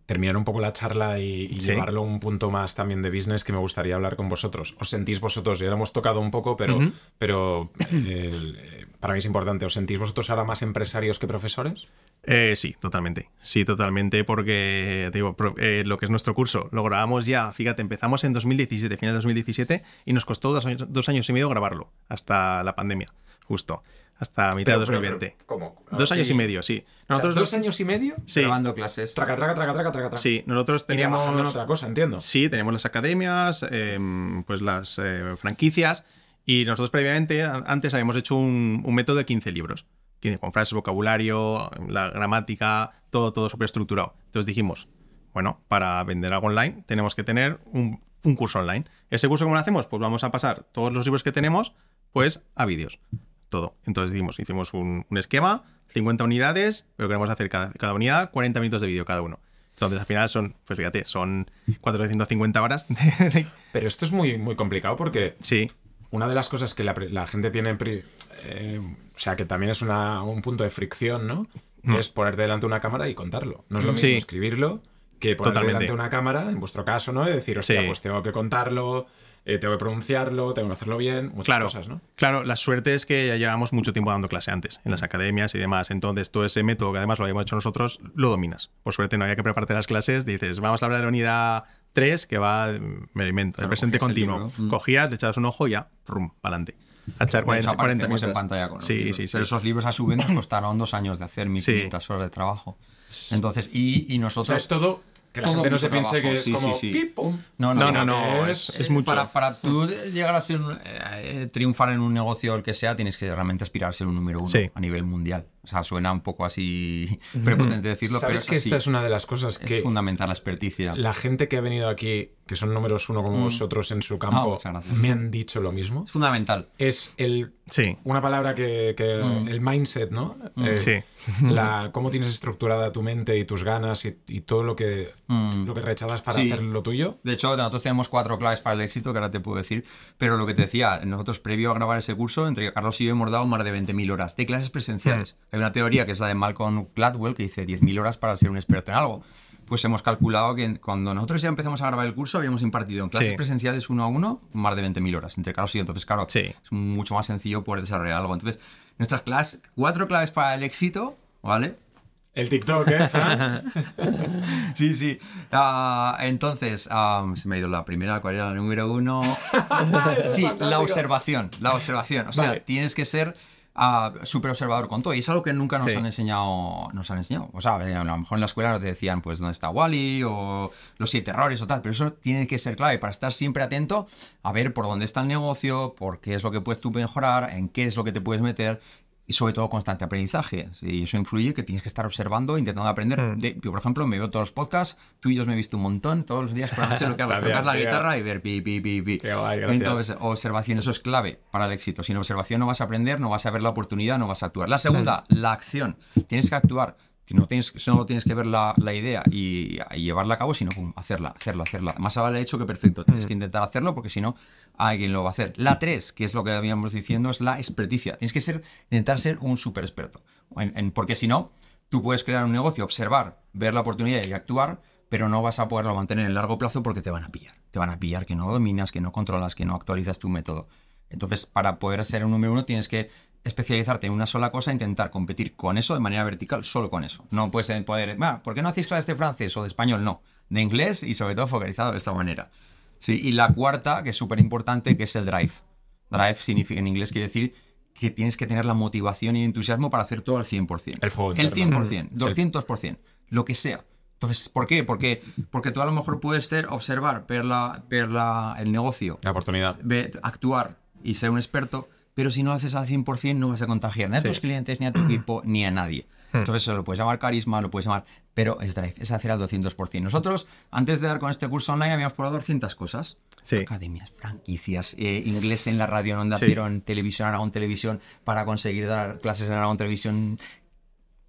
terminar un poco la charla y, y Sí. llevarlo a un punto más también de business que me gustaría hablar con vosotros. ¿Os sentís vosotros? Ya lo hemos tocado un poco, pero, pero eh, para mí es importante. ¿Os sentís vosotros ahora más empresarios que profesores? Eh, sí, totalmente. Sí, totalmente, porque te digo, eh, lo que es nuestro curso lo grabamos ya, fíjate, empezamos en 2017, final de 2017, y nos costó dos años, dos años y medio grabarlo, hasta la pandemia, justo, hasta mitad de 2020. ¿Cómo? dos años y medio, sí. O sea, Nosotros ¿Dos años y medio? Sí, Grabando clases. Traca, traca, traca, traca, traca, traca. sí, nosotros Y teníamos... en otra cosa, entiendo. Sí, tenemos las academias, em, pues las eh, franquicias y nosotros previamente, antes habíamos hecho un, un método de 15 libros, 15 con frases, vocabulario, la gramática, todo, todo súper estructurado. Entonces dijimos, bueno, para vender algo online tenemos que tener un, un curso online. ¿Ese curso cómo lo hacemos? Pues vamos a pasar todos los libros que tenemos, pues a vídeos. Todo. Entonces dijimos, hicimos un, un esquema, 50 unidades, pero queremos hacer cada, cada unidad 40 minutos de vídeo cada uno. Entonces al final son, pues fíjate, son 450 horas. de- Pero esto es muy, muy complicado porque sí, una de las cosas que la, gente tiene, eh, o sea, que también es una- un punto de fricción, ¿no? Mm. Es ponerte delante de una cámara y contarlo. No es lo mismo Sí. escribirlo que poner delante de una cámara, en vuestro caso, ¿no? Y decir, hostia, Sí. pues tengo que contarlo, eh, tengo que pronunciarlo, tengo que hacerlo bien, muchas Claro. cosas, ¿no? Claro, la suerte es que ya llevamos mucho tiempo dando clase antes, en las academias y demás. Entonces, todo ese método que además lo habíamos hecho nosotros, lo dominas. Por suerte no había que prepararte las clases. Dices, vamos a hablar de la unidad 3, que va, me alimento, el presente el continuo. libro. Cogías, le echabas un ojo y ya, rum, para adelante. A echar Pues 40, 40 aparecemos minutos. en pantalla con Sí, sí, sí. Pero esos libros a su vez nos costaron dos años de hacer, 1500 horas de trabajo. Entonces, y, y O nosotros... sea, es todo que la Todo gente no se piense trabajo, que es sí, como sí, sí. pip, pum. No, No, no, no, no, es- es, es mucho. Para, para tú llegar a ser un- eh, triunfar en un negocio el que sea, tienes que realmente aspirar a ser un número uno Sí. a nivel mundial. O sea, suena un poco así prepotente decirlo, pero ¿Sabes es que así. esta es una de las cosas Es que fundamental la experticia. la gente que ha venido aquí, que son números uno como Mm. vosotros en su campo, muchas gracias. me han dicho lo mismo? Es fundamental. Es el Sí, una palabra que, que- Mm. el mindset, ¿no? Mm. Eh, sí. la, cómo tienes estructurada tu mente y tus ganas y, y todo lo que, Mm. lo que rechazas para Sí. hacer lo tuyo. De hecho, nosotros tenemos cuatro claves para el éxito que ahora te puedo decir. Pero lo que te decía, nosotros previo a grabar ese curso, entre Carlos y yo hemos dado más de 20.000 horas de clases presenciales. Hay una teoría que es la de Malcolm Gladwell que dice 10.000 horas para ser un experto en algo. Pues hemos calculado que cuando nosotros ya empezamos a grabar el curso habíamos impartido en clases Sí. presenciales uno a uno más de 20.000 horas entre Carlos y yo. Entonces, claro, Sí. es mucho más sencillo poder desarrollar algo. Entonces, nuestras clases, cuatro claves para el éxito, ¿vale? El TikTok, ¿eh? Sí, sí. Ah, entonces, ah, se me ha ido la primera, ¿cuál era la número uno? sí, la observación. La observación. O sea, Vale. tienes que ser ah, súper observador con todo. Y es algo que nunca nos Sí. han enseñado. Nos han enseñado. O sea, a lo mejor en la escuela nos decían, pues, dónde está Wally o los siete errores o tal. Pero eso tiene que ser clave para estar siempre atento a ver por dónde está el negocio, por qué es lo que puedes tú mejorar, en qué es lo que te puedes meter. Y sobre todo constante aprendizaje. Y eso influye que tienes que estar observando, intentando aprender. Mm. De- yo, por ejemplo, me veo todos los podcasts, tú y yo me he visto un montón, todos los días por la noche lo que Gracias, tocas la guitarra y ver pi, pi, pi, pi. Qué guay. Entonces, observación, eso es clave para el éxito. Sin observación no vas a aprender, no vas a ver la oportunidad, no vas a actuar. La segunda, la acción. Tienes que actuar. No tienes, solo tienes que ver la, la idea y, y llevarla a cabo, sino pum, hacerla, hacerla, hacerla. Más vale hecho que perfecto. Tienes que intentar hacerlo porque si no, alguien lo va a hacer. La tres, que es lo que habíamos diciendo, es la experticia. Tienes que ser, intentar ser un super experto. En- en- porque si no, tú puedes crear un negocio, observar, ver la oportunidad y actuar, pero no vas a poderlo mantener en largo plazo porque te van a pillar. Te van a pillar que no dominas, que no controlas, que no actualizas tu método. Entonces, para poder ser un número uno, tienes que especializarte en una sola cosa e intentar competir con eso de manera vertical, solo con eso. No puedes poder, "Ah, ¿por qué no hacéis clases de francés o de español? No, de inglés y sobre todo focalizado de esta manera. Sí, y la cuarta, que es súper importante, que es el drive. Drive significa, en inglés quiere decir que tienes que tener la motivación y el entusiasmo para hacer todo al 100%. El fuego El interno. 100%, 200%, lo que sea. Entonces, ¿por qué? Porque, porque tú a lo mejor puedes ser, observar, ver, la, ver la- el negocio, La oportunidad. ve- actuar y ser un experto, pero si no lo haces al 100% no vas a contagiar ni a Sí. tus clientes, ni a tu equipo, ni a nadie. Entonces eso lo puedes llamar carisma, lo puedes llamar, pero es drive, es hacer al 200%. Nosotros, antes de dar con este curso online, habíamos probado 200 cosas. Sí. Academias, franquicias, eh, inglés en la radio, en Onda Sí. Cero, en televisión, Aragón Televisión, para conseguir dar clases en Aragón Televisión.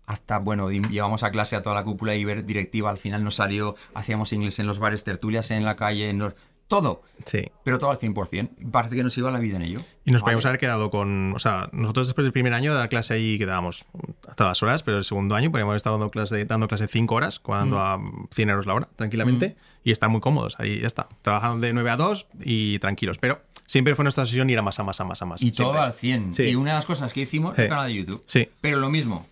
Hasta, bueno, llevamos a clase a toda la cúpula y ver directiva, al final nos salió, hacíamos inglés en los bares, tertulias en la calle, en los... Todo, Sí. pero todo al 100%. Parece que nos iba la vida en ello. Y nos Vale. podíamos haber quedado con. O sea, nosotros después del primer año de dar clase ahí quedábamos a todas horas, pero el segundo año podríamos haber estado dando clase, dando clase 5 horas, cobrando a 100 euros la hora, tranquilamente, y estar muy cómodos. Ahí ya está. Trabajando de 9 a 2 y tranquilos. Pero siempre fue nuestra sesión ir a más, a más, a más, a más. Y todo Siempre. al 100. Sí. Y una de las cosas que hicimos Sí. el canal de YouTube. Sí. Pero lo mismo.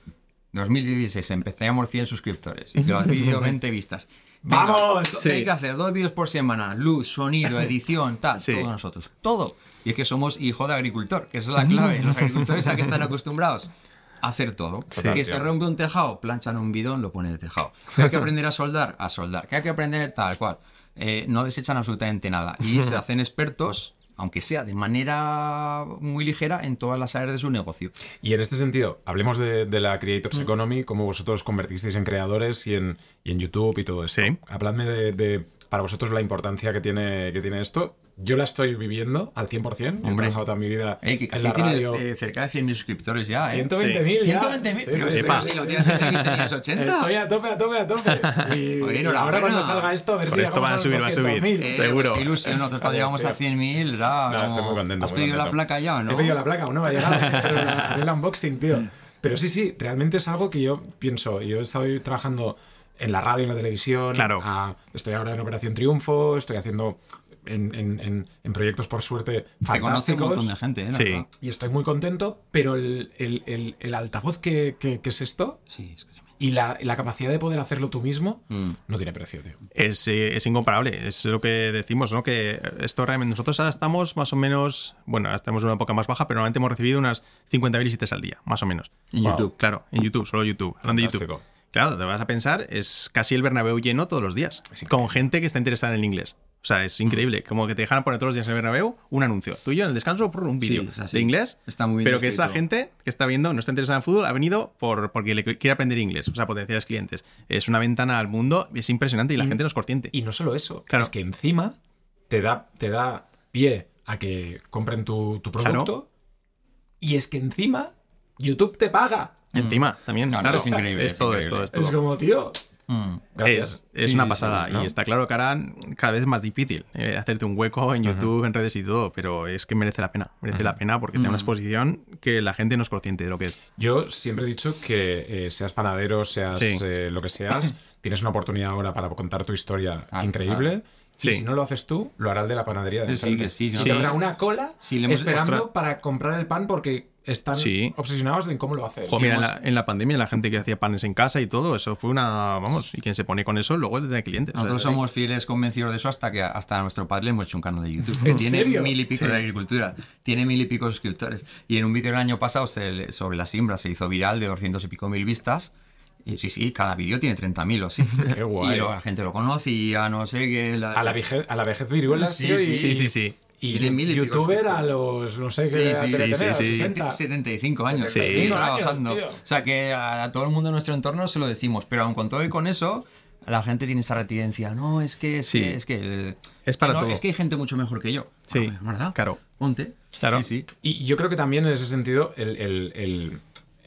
2016 empezamos 100 suscriptores y los vídeos 20 vistas. Venga, ¡Vamos! ¿Qué Sí. hay que hacer? Dos vídeos por semana, luz, sonido, edición, tal, Sí. todos nosotros, todo. Y es que somos hijo de agricultor, que esa es la clave. Los agricultores a que están acostumbrados a hacer todo. Sí. Que se rompe un tejado, planchan un bidón, lo ponen en el tejado. Que hay que aprender a soldar, a soldar. Que hay que aprender tal cual. Eh, no desechan absolutamente nada. Y se hacen expertos, aunque sea de manera muy ligera, en todas las áreas de su negocio. Y en este sentido, hablemos de, de la Creators Economy, cómo vosotros os convertisteis en creadores y en, y en YouTube y todo eso. Sí. Habladme de, de, para vosotros, la importancia que tiene, que tiene esto. Yo la estoy viviendo al 100%. Yo he Hombre. trabajado toda mi vida Eh, que en casi la tienes radio. eh, cerca de 100.000 suscriptores ya, ¿eh? 120.000 ya. 120.000. Sí, Pero sí, sí, sí. si lo tienes en tenías 80. Estoy a tope, a tope, a tope. Y, Oye, y enhorabuena. ahora cuando salga esto, a ver Con si esto llegamos va a subir, va a subir. 200.000. Eh, seguro. pues ilusión. Nosotros cuando llegamos a tío. 100.000 era No, como- estoy muy contento, ¿Has muy pedido la contento. placa ya o no? He pedido la placa, aún no ha llegado. El unboxing, tío. Pero sí, sí, realmente es algo que yo pienso. Yo estoy trabajando en la radio, en la televisión. Claro. estoy ahora en Operación Triunfo, estoy haciendo en, en- proyectos, por suerte, Te conoce un fantásticos. montón de gente, ¿eh? Sí. Y estoy muy contento, pero el, el- el- el altavoz que, que- que es esto Sí, es que y la, la capacidad de poder hacerlo tú mismo Mm. no tiene precio, tío. es, eh, es incomparable. Es lo que decimos, ¿no? Que esto realmente nosotros ahora estamos más o menos, bueno, ahora estamos en una época más baja, pero normalmente hemos recibido unas 50.000 visitas al día, más o menos. En Wow. YouTube. Claro, en YouTube, solo YouTube, hablando de YouTube. Claro, te vas a pensar, es casi el Bernabéu lleno todos los días, con gente que está interesada en el inglés. O sea, es increíble. Como que te dejan poner todos los días en el Bernabéu un anuncio. Tú y yo en el descanso por un vídeo Sí, de inglés. Está muy bien Pero que esa gente que está viendo, no está interesada en fútbol, ha venido por, porque le quiere aprender inglés. O sea, potenciales clientes. Es una ventana al mundo, es impresionante y la Y- gente no es consciente. Y no solo eso, Claro. es que encima te da, te da pie a que compren tu, tu Claro. producto y es que encima YouTube te paga. Encima, también, No, no, claro. es increíble, Es es todo, increíble. es todo, es como, tío, Mm. gracias. Es, es Sí, una sí, pasada sí, ¿no? y está claro que ahora cada vez es más difícil eh, hacerte un hueco en YouTube, en redes y todo, pero es que merece la pena, merece la pena porque tiene una Mm. exposición que la gente no es consciente de lo que es. Yo siempre he dicho que eh, seas panadero, seas Sí. eh, lo que seas, tienes una oportunidad ahora para contar tu historia Claro, increíble. claro. Y Sí. si no lo haces tú, lo hará el de la panadería de Sí, sí, sí, no tendrá te- una cola Sí, le hemos- esperando ostras. para comprar el pan porque están Sí. obsesionados en cómo lo haces. Sí, mira, en, la, en la pandemia la gente que hacía panes en casa y todo, eso fue una, vamos, y quien se pone con eso luego le tiene clientes. Nosotros O sea, somos fieles convencidos de eso hasta que hasta a nuestro padre le hemos hecho un canal de YouTube. Que ¿En tiene serio? mil y pico Sí. de agricultura. Tiene mil y pico suscriptores. Y en un vídeo del año pasado se sobre la siembra se hizo viral de 200 y pico mil vistas. Y sí, sí, cada vídeo tiene 30.000 o así. Qué guay. Y lo- la gente lo conocía, no sé qué. la- A la vejez, a la vejez viruelas, Sí, sí, y, Sí, sí, sí. Y mil youtuber a los, no sé qué, sí, sí, sí, los sí. 60. 75 años. 75 años, trabajando. O sea que a, a todo el mundo en nuestro entorno se lo decimos, pero aun con todo y con eso, la gente tiene esa reticencia. No, es que es Sí. que es que eh, Es para no, todo. Es que hay gente mucho mejor que yo. Sí, Bueno, ¿verdad? claro. Ponte. Claro. Sí, sí. Y yo creo que también en ese sentido el, el- el-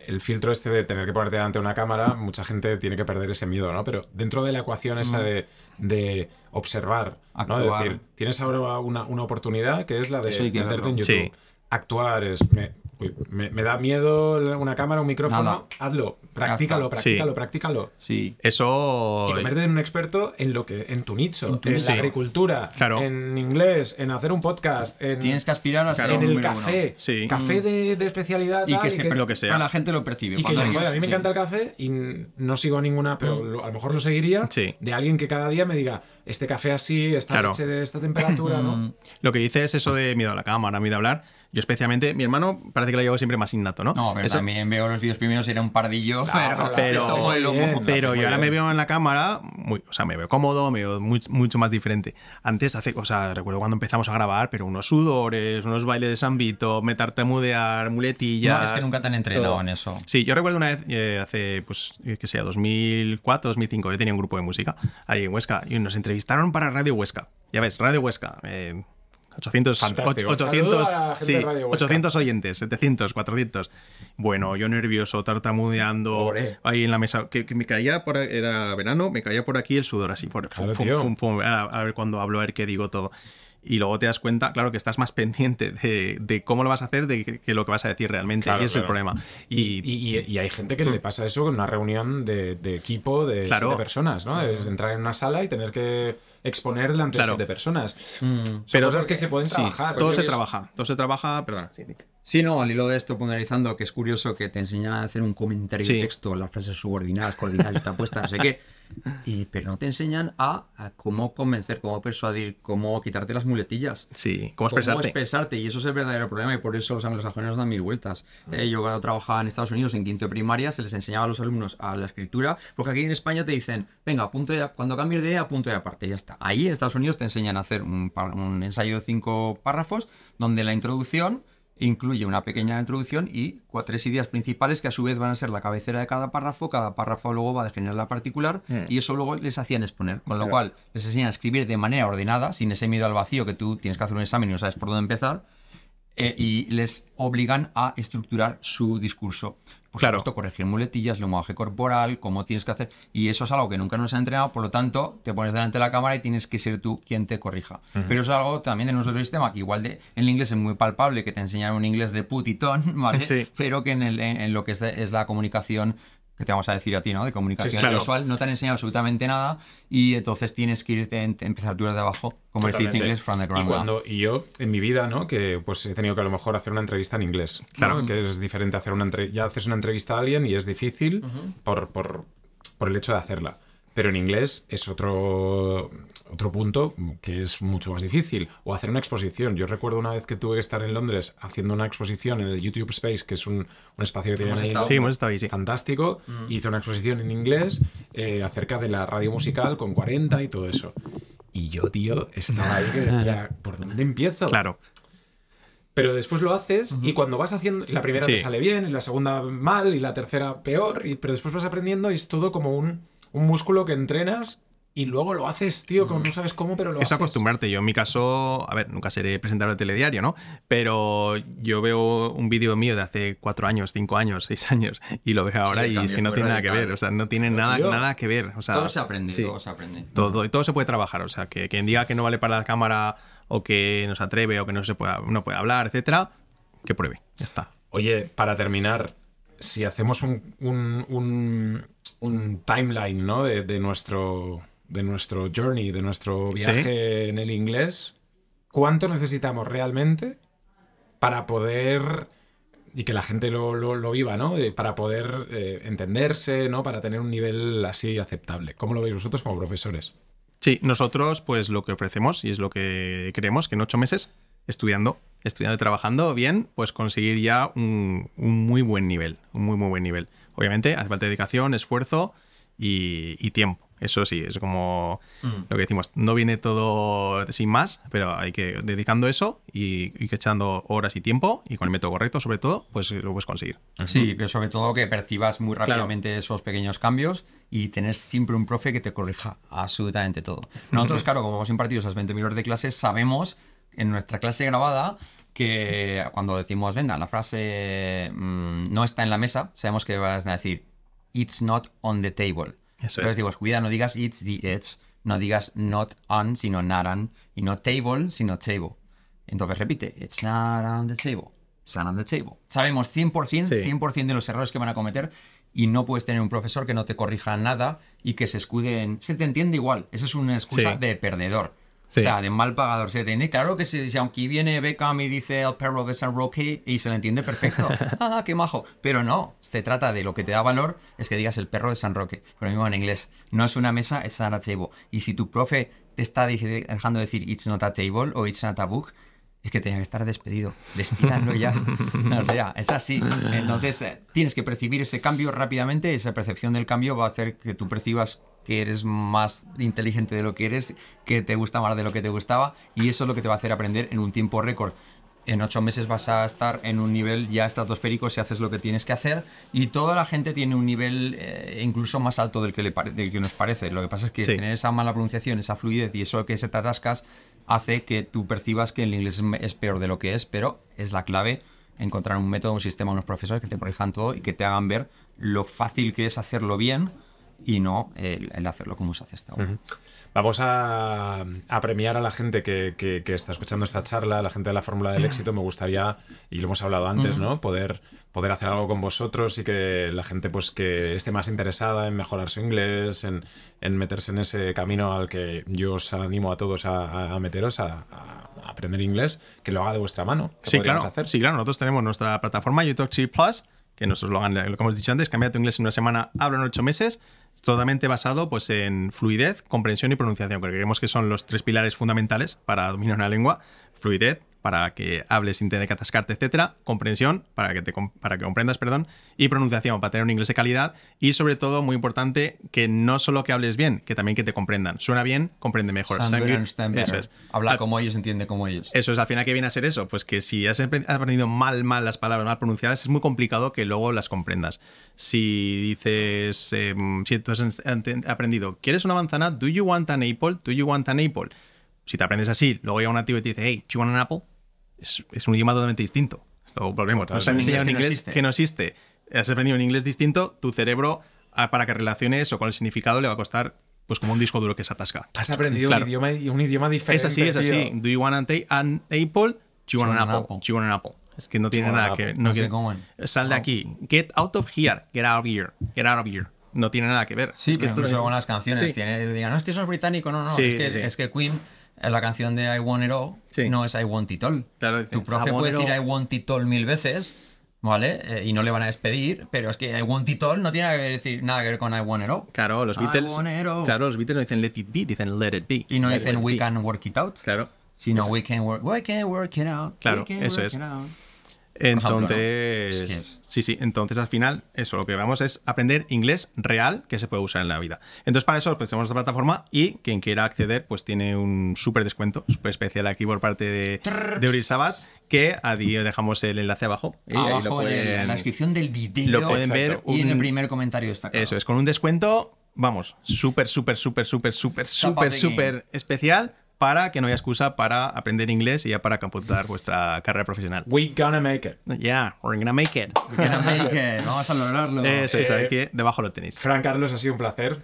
el filtro este de tener que ponerte delante de una cámara, mucha gente tiene que perder ese miedo, ¿no? Pero dentro de la ecuación esa de, de observar, ¿no? Mm. Actuar. decir, tienes ahora una, una oportunidad que es la de meterte en YouTube. Sí. Actuar es... Me, me- me da miedo una cámara, un micrófono. Nada. Hazlo. Practícalo, practícalo, Sí. practícalo. Sí. Eso. Y convertirte en un experto en lo que en tu nicho, En tu en nicho. la agricultura, Claro. en inglés, en hacer un podcast, en, Tienes que aspirar a ser en el café, Sí. café de, de especialidad Y tal, que, se, lo que sea. bueno, la gente lo percibe. y que a mí me encanta el café y no sigo ninguna, pero lo- a lo mejor lo seguiría de alguien que cada día me diga este café así, esta Claro. leche de esta temperatura, ¿no? Mm. Lo que dice es eso de miedo a la cámara, miedo a hablar. Yo especialmente, mi hermano parece que lo llevo siempre más innato, ¿no? No, pero Eso- también veo los vídeos primeros, era un pardillo, pero, pero- el lomo. bien. Pero yo ahora bien. me veo en la cámara, muy, o sea, me veo cómodo, me veo muy- mucho más diferente. Antes, hace, o sea, recuerdo cuando empezamos a grabar, pero unos sudores, unos bailes de sambito, me tartamudear, muletillas. No, es que nunca te han entrenado todo. en eso. Sí, yo recuerdo una vez, eh, hace, pues, eh, que sea, 2004, 2005, yo tenía un grupo de música ahí en Huesca y nos entrevistaron para Radio Huesca. Ya ves, Radio Huesca. eh, 800, Fantástico. 800, Saludo a la gente sí, de Radio Huesca. 800 oyentes, 700, 400. Bueno, yo nervioso, tartamudeando, Pobre. ahí en la mesa, que, que me caía por, era verano, me caía por aquí el sudor así, por, Claro, fum, fum, fum, a, a ver cuando hablo, a ver qué digo todo. Y luego te das cuenta, claro, que estás más pendiente de, de cómo lo vas a hacer de que, que lo que vas a decir realmente. Claro, y ese claro. es el problema. Y, y- y hay gente que le pasa eso con una reunión de, de equipo de Claro. siete personas, ¿no? Es entrar en una sala y tener que exponer delante Claro. de siete personas. Mm. Son cosas que se pueden sí, trabajar. todo se es- trabaja, todo se trabaja, perdona. sí, sí. Sí, no, al hilo de esto, puntualizando, que es curioso que te enseñan a hacer un comentario Sí. de texto, las frases subordinadas, coordinadas, está puesta, no sé qué. Y, pero no te enseñan a, a cómo convencer, cómo persuadir, cómo quitarte las muletillas. Sí, cómo expresarte. expresarte, y eso es el verdadero problema, y por eso los anglosajones dan mil vueltas. Eh, yo cuando trabajaba en Estados Unidos en quinto de primaria, se les enseñaba a los alumnos a la escritura, porque aquí en España te dicen, venga, punto de, cuando cambies de A, punto de aparte, ya está. Ahí en Estados Unidos te enseñan a hacer un, un ensayo de cinco párrafos, donde la introducción incluye una pequeña introducción y tres ideas principales que a su vez van a ser la cabecera de cada párrafo, cada párrafo luego va a definir la particular Mm. y eso luego les hacían exponer, con lo cual les enseñan a escribir de manera ordenada, sin ese miedo al vacío que tú tienes que hacer un examen y no sabes por dónde empezar, eh, y les obligan a estructurar su discurso. Por Claro. supuesto, corregir muletillas, lenguaje corporal, cómo tienes que hacer. Y eso es algo que nunca nos han entrenado, por lo tanto, te pones delante de la cámara y tienes que ser tú quien te corrija. Pero eso es algo también de nuestro sistema, que igual de, en el inglés es muy palpable, que te enseñan un inglés de putitón, ¿vale? Sí. Pero que en, el- en- en lo que es la comunicación que te vamos a decir a ti, ¿no? De comunicación Sí, claro. visual, no te han enseñado absolutamente nada y entonces tienes que irte, empezar tú desde abajo, como Totalmente. inglés, from the Y, ground up. cuando, y yo, en mi vida, ¿no? Que pues he tenido que a lo mejor hacer una entrevista en inglés. Claro. ¿no? Que es diferente hacer una entrevista. Ya haces una entrevista a alguien y es difícil por, por, por el hecho de hacerla. Pero en inglés es otro, otro punto que es mucho más difícil. O hacer una exposición. Yo recuerdo una vez que tuve que estar en Londres haciendo una exposición en el YouTube Space, que es un, un espacio que tienen Hemos ahí estado. Sí, hemos estado ahí, sí. fantástico. Hice una exposición en inglés eh, acerca de la radio musical con 40 y todo eso. Y yo, tío, estaba ahí que decía, ¿por dónde empiezo? Claro. Pero después lo haces y cuando vas haciendo, y la primera Sí. te sale bien, y la segunda mal, y la tercera peor, y, pero después vas aprendiendo y es todo como un, un músculo que entrenas y luego lo haces, tío, como no sabes cómo, pero lo Es haces. acostumbrarte. Yo en mi caso, a ver, nunca seré presentador de telediario, ¿no? Pero yo veo un vídeo mío de hace cuatro años, cinco años, seis años, y lo veo ahora y es que es no tiene nada que ver. O sea, no tiene Pero, nada, tío, nada que ver. O sea, todo se aprende, sí. todo se aprende. Todo, todo se puede trabajar. O sea, que quien diga que no vale para la cámara o que no se atreve o que no se pueda, no puede hablar, etcétera, que pruebe. Ya está. Oye, para terminar, si hacemos un, un, un- un timeline, ¿no? De, de nuestro, de nuestro journey, de nuestro viaje en el inglés, ¿cuánto necesitamos realmente para poder y que la gente lo, lo- lo viva, ¿no? Eh, para poder eh, entenderse, ¿no? Para tener un nivel así aceptable. ¿Cómo lo veis vosotros como profesores? Sí, nosotros pues lo que ofrecemos y es lo que creemos que en ocho meses estudiando, estudiando y trabajando bien, pues conseguir ya un, un muy buen nivel, un muy muy buen nivel. Obviamente hace falta dedicación, esfuerzo y, y tiempo. Eso sí, es como lo que decimos, no viene todo sin más, pero hay que dedicando eso y, y echando horas y tiempo y con el método correcto sobre todo, pues lo puedes conseguir. Sí, pero sobre todo que percibas muy Claro. rápidamente esos pequeños cambios y tener siempre un profe que te corrija absolutamente todo. Nosotros, claro, como hemos impartido esas 20.000 horas de clases, sabemos en nuestra clase grabada que cuando decimos, venga, la frase mm, no está en la mesa, sabemos que vas a decir, it's not on the table. Eso Entonces es. digo, cuidado, no digas it's the edge, no digas not on, sino not on, y no table, sino table. Entonces repite, it's not on the table, it's not on the table. Sabemos 100%, Sí. 100% de los errores que van a cometer y no puedes tener un profesor que no te corrija nada y que se escude en... Se te entiende igual, esa es una excusa Sí. de perdedor. Sí. O sea, de mal pagador. Se entiende. Claro que si, si aunque viene Beckham y dice el perro de San Roque y se le entiende perfecto. ah, qué majo. Pero no, se trata de lo que te da valor es que digas el perro de San Roque. Pero mismo en inglés. No es una mesa, it's not a table. Y si tu profe te está dejando decir it's not a table o it's not a book, es que tenía que estar despedido. Despídanlo ya. O sea, es así. Entonces, eh, tienes que percibir ese cambio rápidamente. Esa percepción del cambio va a hacer que tú percibas que eres más inteligente de lo que eres, que te gusta más de lo que te gustaba, y eso es lo que te va a hacer aprender en un tiempo récord. En ocho meses vas a estar en un nivel ya estratosférico si haces lo que tienes que hacer y toda la gente tiene un nivel eh, incluso más alto del que, le del que nos parece. Lo que pasa es que Sí. tener esa mala pronunciación, esa fluidez y eso que se te atascas hace que tú percibas que el inglés es peor de lo que es, pero es la clave encontrar un método, un sistema, unos profesores que te corrijan todo y que te hagan ver lo fácil que es hacerlo bien y no el, el hacerlo como se hace hasta ahora. Vamos a, a premiar a la gente que, que- que está escuchando esta charla, a la gente de la Fórmula del Éxito. Me gustaría, y lo hemos hablado antes, ¿no? Poder, poder hacer algo con vosotros y que la gente pues que esté más interesada en mejorar su inglés, en, en meterse en ese camino al que yo os animo a todos a, a- meteros, a, a- aprender inglés, que lo haga de vuestra mano. ¿Qué Sí, claro. hacer? Sí, claro. Nosotros tenemos nuestra plataforma YouTube Plus, que nuestro eslogan, lo que hemos dicho antes, cambia tu inglés en una semana, habla en ocho meses, totalmente basado pues, en fluidez, comprensión y pronunciación, porque creemos que son los tres pilares fundamentales para dominar una lengua. Fluidez, para que hables sin tener que atascarte, etcétera. Comprensión, para que, te, para que comprendas, perdón. Y pronunciación, para tener un inglés de calidad. Y sobre todo, muy importante, que no solo que hables bien, que también que te comprendan. Suena bien, comprende mejor. Sound Eso es. Habla Al- como ellos, entiende como ellos. eso es, al final, ¿qué viene a ser eso? Pues que si has aprendido mal, mal las palabras mal pronunciadas, es muy complicado que luego las comprendas. Si dices, em, si tú has aprendido, ¿quieres una manzana? ¿Do you want an apple? ¿Do you want an apple? Si te aprendes así, luego llega un nativo y te dice, hey, ¿do you want an apple? Es, es un idioma totalmente distinto. Luego volvemos. Nos han enseñado en Inglés inglés que no existe. Has aprendido un inglés distinto, tu cerebro, ah, para que relacione eso con el significado, le va a costar pues como un disco duro que se atasca. Has aprendido Claro. un, idioma, un idioma diferente. Es así, es así. tío. Do you want an, apple? Do you want an apple? Do you want an apple? Es que no tiene nada que apple. no No. Sal de aquí. Get out of here. Get out of here. Get out of here. No tiene nada que ver. Sí, es que pero esto incluso con las canciones Sí. tiene, digan, no, es que eso es británico, no, no, Sí, es, que, sí, es que Queen, en la canción de I Want It All, Sí. no es I Want It All. Claro, dice, tu profe puede decir all. I Want It All mil veces, ¿vale? Eh, y no le van a despedir, pero es que I Want It All no tiene que decir, nada que ver con I Want It All. Claro, los I Beatles. want it all. Claro, los Beatles no dicen let it be, dicen let it be. Y no Let dicen We be. Can Work It Out, Claro. sino we can, work, we can Work It Out. Claro, we can eso work es. it out. Entonces, sí, sí, entonces al final, eso, lo que vamos es aprender inglés real que se puede usar en la vida. Entonces, para eso, pues tenemos esta plataforma y quien quiera acceder, pues tiene un súper descuento, súper especial aquí por parte de, de Urisabat, que a día dejamos el enlace abajo. Y ahí lo Abajo en, el- pueden- en la descripción del video lo pueden ver. Exacto. y en el primer comentario destacado. Eso es, con un descuento, vamos, súper, súper, súper, súper, súper, súper, súper especial para que no haya excusa para aprender inglés y ya para computar vuestra carrera profesional. We gonna make it. Yeah, we're gonna make it. We're gonna make it. Vamos a lograrlo. Eso es, Eh, aquí debajo lo tenéis. Fran Carlos, ha sido un placer.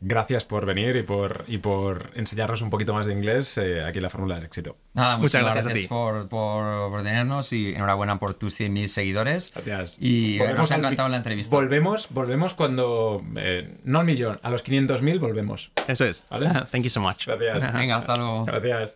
Gracias por venir y por, y por enseñarnos un poquito más de inglés eh, aquí en la Fórmula del Éxito. Nada, Muchas muchas gracias a ti. por, por, por tenernos y enhorabuena por tus 100.000 seguidores. Gracias. Y nos ha encantado la entrevista. Volvemos, volvemos cuando. eh, no al millón, a los 500.000 volvemos. Eso es. ¿Vale? Thank you so much. Gracias. Venga, hasta luego. Gracias.